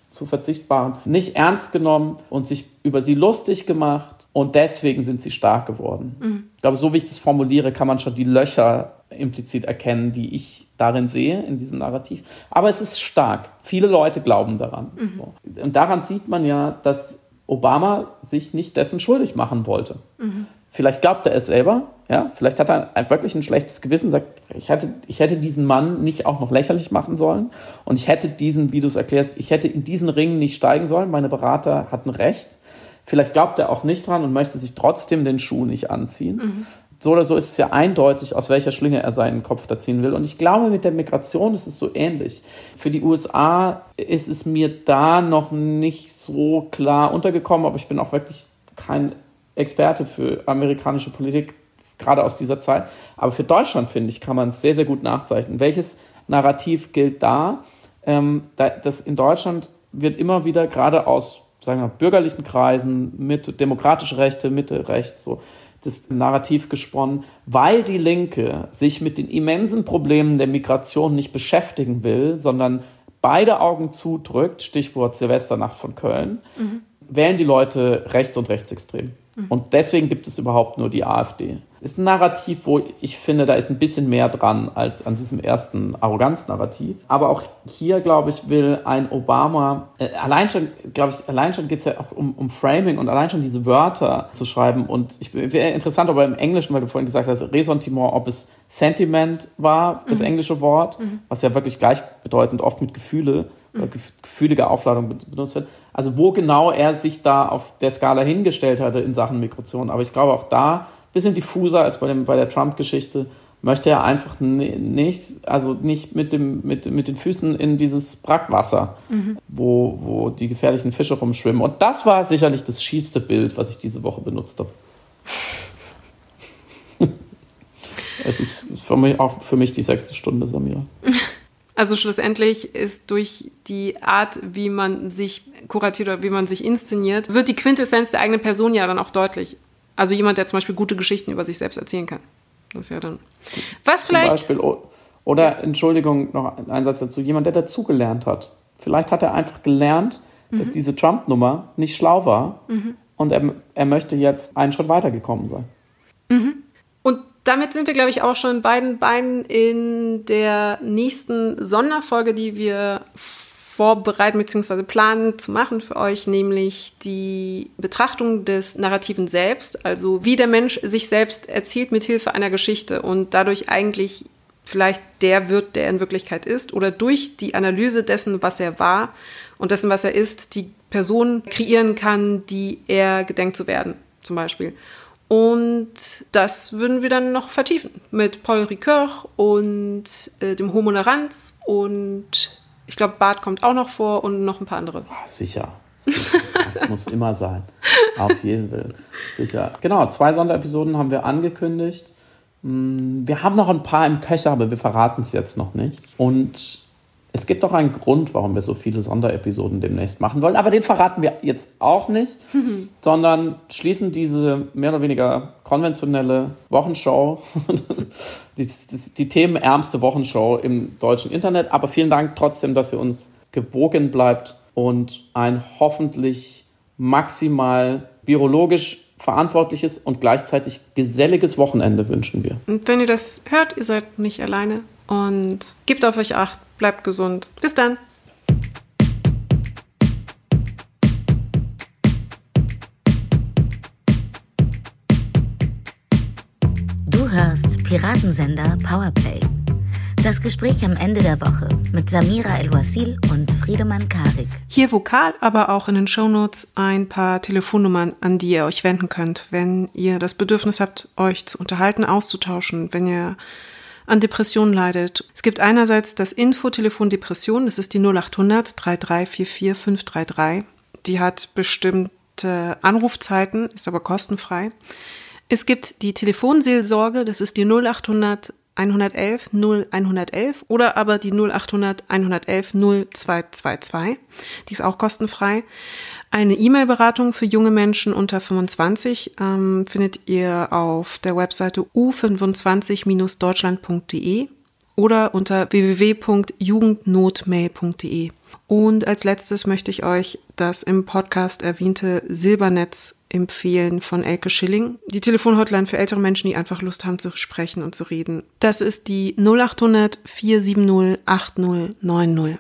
zu verzichtbaren, nicht ernst genommen und sich über sie lustig gemacht und deswegen sind sie stark geworden. Mhm. Ich glaube, so wie ich das formuliere, kann man schon die Löcher implizit erkennen, die ich darin sehe, in diesem Narrativ. Aber es ist stark. Viele Leute glauben daran. Mhm. So. Und daran sieht man ja, dass Obama sich nicht dessen schuldig machen wollte. Mhm. Vielleicht glaubt er es selber, ja, vielleicht hat er wirklich ein schlechtes Gewissen, sagt, ich hätte, ich hätte diesen Mann nicht auch noch lächerlich machen sollen und ich hätte diesen, wie du es erklärst, ich hätte in diesen Ring nicht steigen sollen, meine Berater hatten recht. Vielleicht glaubt er auch nicht dran und möchte sich trotzdem den Schuh nicht anziehen. Mhm so oder so ist es ja eindeutig, aus welcher Schlinge er seinen Kopf da ziehen will. Und ich glaube, mit der Migration ist es so ähnlich. Für die USA ist es mir da noch nicht so klar untergekommen, aber ich bin auch wirklich kein Experte für amerikanische Politik, gerade aus dieser Zeit. Aber für Deutschland, finde ich, kann man es sehr, sehr gut nachzeichnen. Welches Narrativ gilt da? Ähm, da das in Deutschland wird immer wieder gerade aus sagen wir, bürgerlichen Kreisen mit demokratische Rechte, Mitte, Recht, so das Narrativ gesponnen, weil die Linke sich mit den immensen Problemen der Migration nicht beschäftigen will, sondern beide Augen zudrückt, Stichwort Silvesternacht von Köln, mhm. wählen die Leute rechts und rechtsextrem. Und deswegen gibt es überhaupt nur die AfD ist ein Narrativ, wo ich finde, da ist ein bisschen mehr dran als an diesem ersten Arroganznarrativ. Aber auch hier, glaube ich, will ein Obama, äh, allein schon, glaube ich, allein schon geht es ja auch um, um Framing und allein schon diese Wörter zu schreiben. Und ich wäre interessant, aber im Englischen, weil du vorhin gesagt hast, Ressentiment, ob es Sentiment war, das mhm. englische Wort, mhm. was ja wirklich gleichbedeutend oft mit Gefühle. Gefühlige Aufladung benutzt wird. Also wo genau er sich da auf der Skala hingestellt hatte in Sachen Migration. Aber ich glaube auch da bisschen diffuser als bei, dem, bei der Trump-Geschichte, möchte er einfach nicht, also nicht mit, dem, mit, mit den Füßen in dieses Brackwasser, mhm. wo, wo die gefährlichen Fische rumschwimmen. Und das war sicherlich das schiefste Bild, was ich diese Woche benutzt habe. [LAUGHS] es ist für mich auch für mich die sechste Stunde, Samira. [LAUGHS] Also schlussendlich ist durch die Art, wie man sich kuratiert oder wie man sich inszeniert, wird die Quintessenz der eigenen Person ja dann auch deutlich. Also jemand, der zum Beispiel gute Geschichten über sich selbst erzählen kann. Das ist ja dann. Was vielleicht. Beispiel, oder, Entschuldigung, noch ein Satz dazu. Jemand, der dazugelernt hat. Vielleicht hat er einfach gelernt, mhm. dass diese Trump-Nummer nicht schlau war mhm. und er, er möchte jetzt einen Schritt weitergekommen sein. Mhm. Damit sind wir, glaube ich, auch schon beiden Beinen in der nächsten Sonderfolge, die wir vorbereiten bzw. planen zu machen für euch, nämlich die Betrachtung des Narrativen selbst, also wie der Mensch sich selbst erzählt mit Hilfe einer Geschichte und dadurch eigentlich vielleicht der wird, der in Wirklichkeit ist, oder durch die Analyse dessen, was er war und dessen, was er ist, die Person kreieren kann, die er gedenkt zu werden, zum Beispiel. Und das würden wir dann noch vertiefen mit Paul Ricoeur und äh, dem Homo Narans und ich glaube, Bart kommt auch noch vor und noch ein paar andere. Oh, sicher. sicher. muss immer sein. Auf jeden Fall. Sicher. Genau, zwei Sonderepisoden haben wir angekündigt. Hm, wir haben noch ein paar im Köcher, aber wir verraten es jetzt noch nicht. Und es gibt doch einen Grund, warum wir so viele Sonderepisoden demnächst machen wollen, aber den verraten wir jetzt auch nicht, [LAUGHS] sondern schließen diese mehr oder weniger konventionelle Wochenshow, [LAUGHS] die, die, die themenärmste Wochenshow im deutschen Internet. Aber vielen Dank trotzdem, dass ihr uns gewogen bleibt und ein hoffentlich maximal virologisch verantwortliches und gleichzeitig geselliges Wochenende wünschen wir. Und wenn ihr das hört, ihr seid nicht alleine und gebt auf euch acht Bleibt gesund. Bis dann. Du hörst Piratensender Powerplay. Das Gespräch am Ende der Woche mit Samira El-Wasil und Friedemann Karik. Hier vokal, aber auch in den Shownotes ein paar Telefonnummern, an die ihr euch wenden könnt, wenn ihr das Bedürfnis habt, euch zu unterhalten, auszutauschen, wenn ihr an Depressionen leidet. Es gibt einerseits das Infotelefon Depression, das ist die 0800 3344 533. Die hat bestimmte Anrufzeiten, ist aber kostenfrei. Es gibt die Telefonseelsorge, das ist die 0800 111 0111 oder aber die 0800 111 0222. Die ist auch kostenfrei. Eine E-Mail-Beratung für junge Menschen unter 25 ähm, findet ihr auf der Webseite u25-deutschland.de oder unter www.jugendnotmail.de. Und als letztes möchte ich euch das im Podcast erwähnte Silbernetz empfehlen von Elke Schilling. Die Telefonhotline für ältere Menschen, die einfach Lust haben zu sprechen und zu reden. Das ist die 0800 470 8090.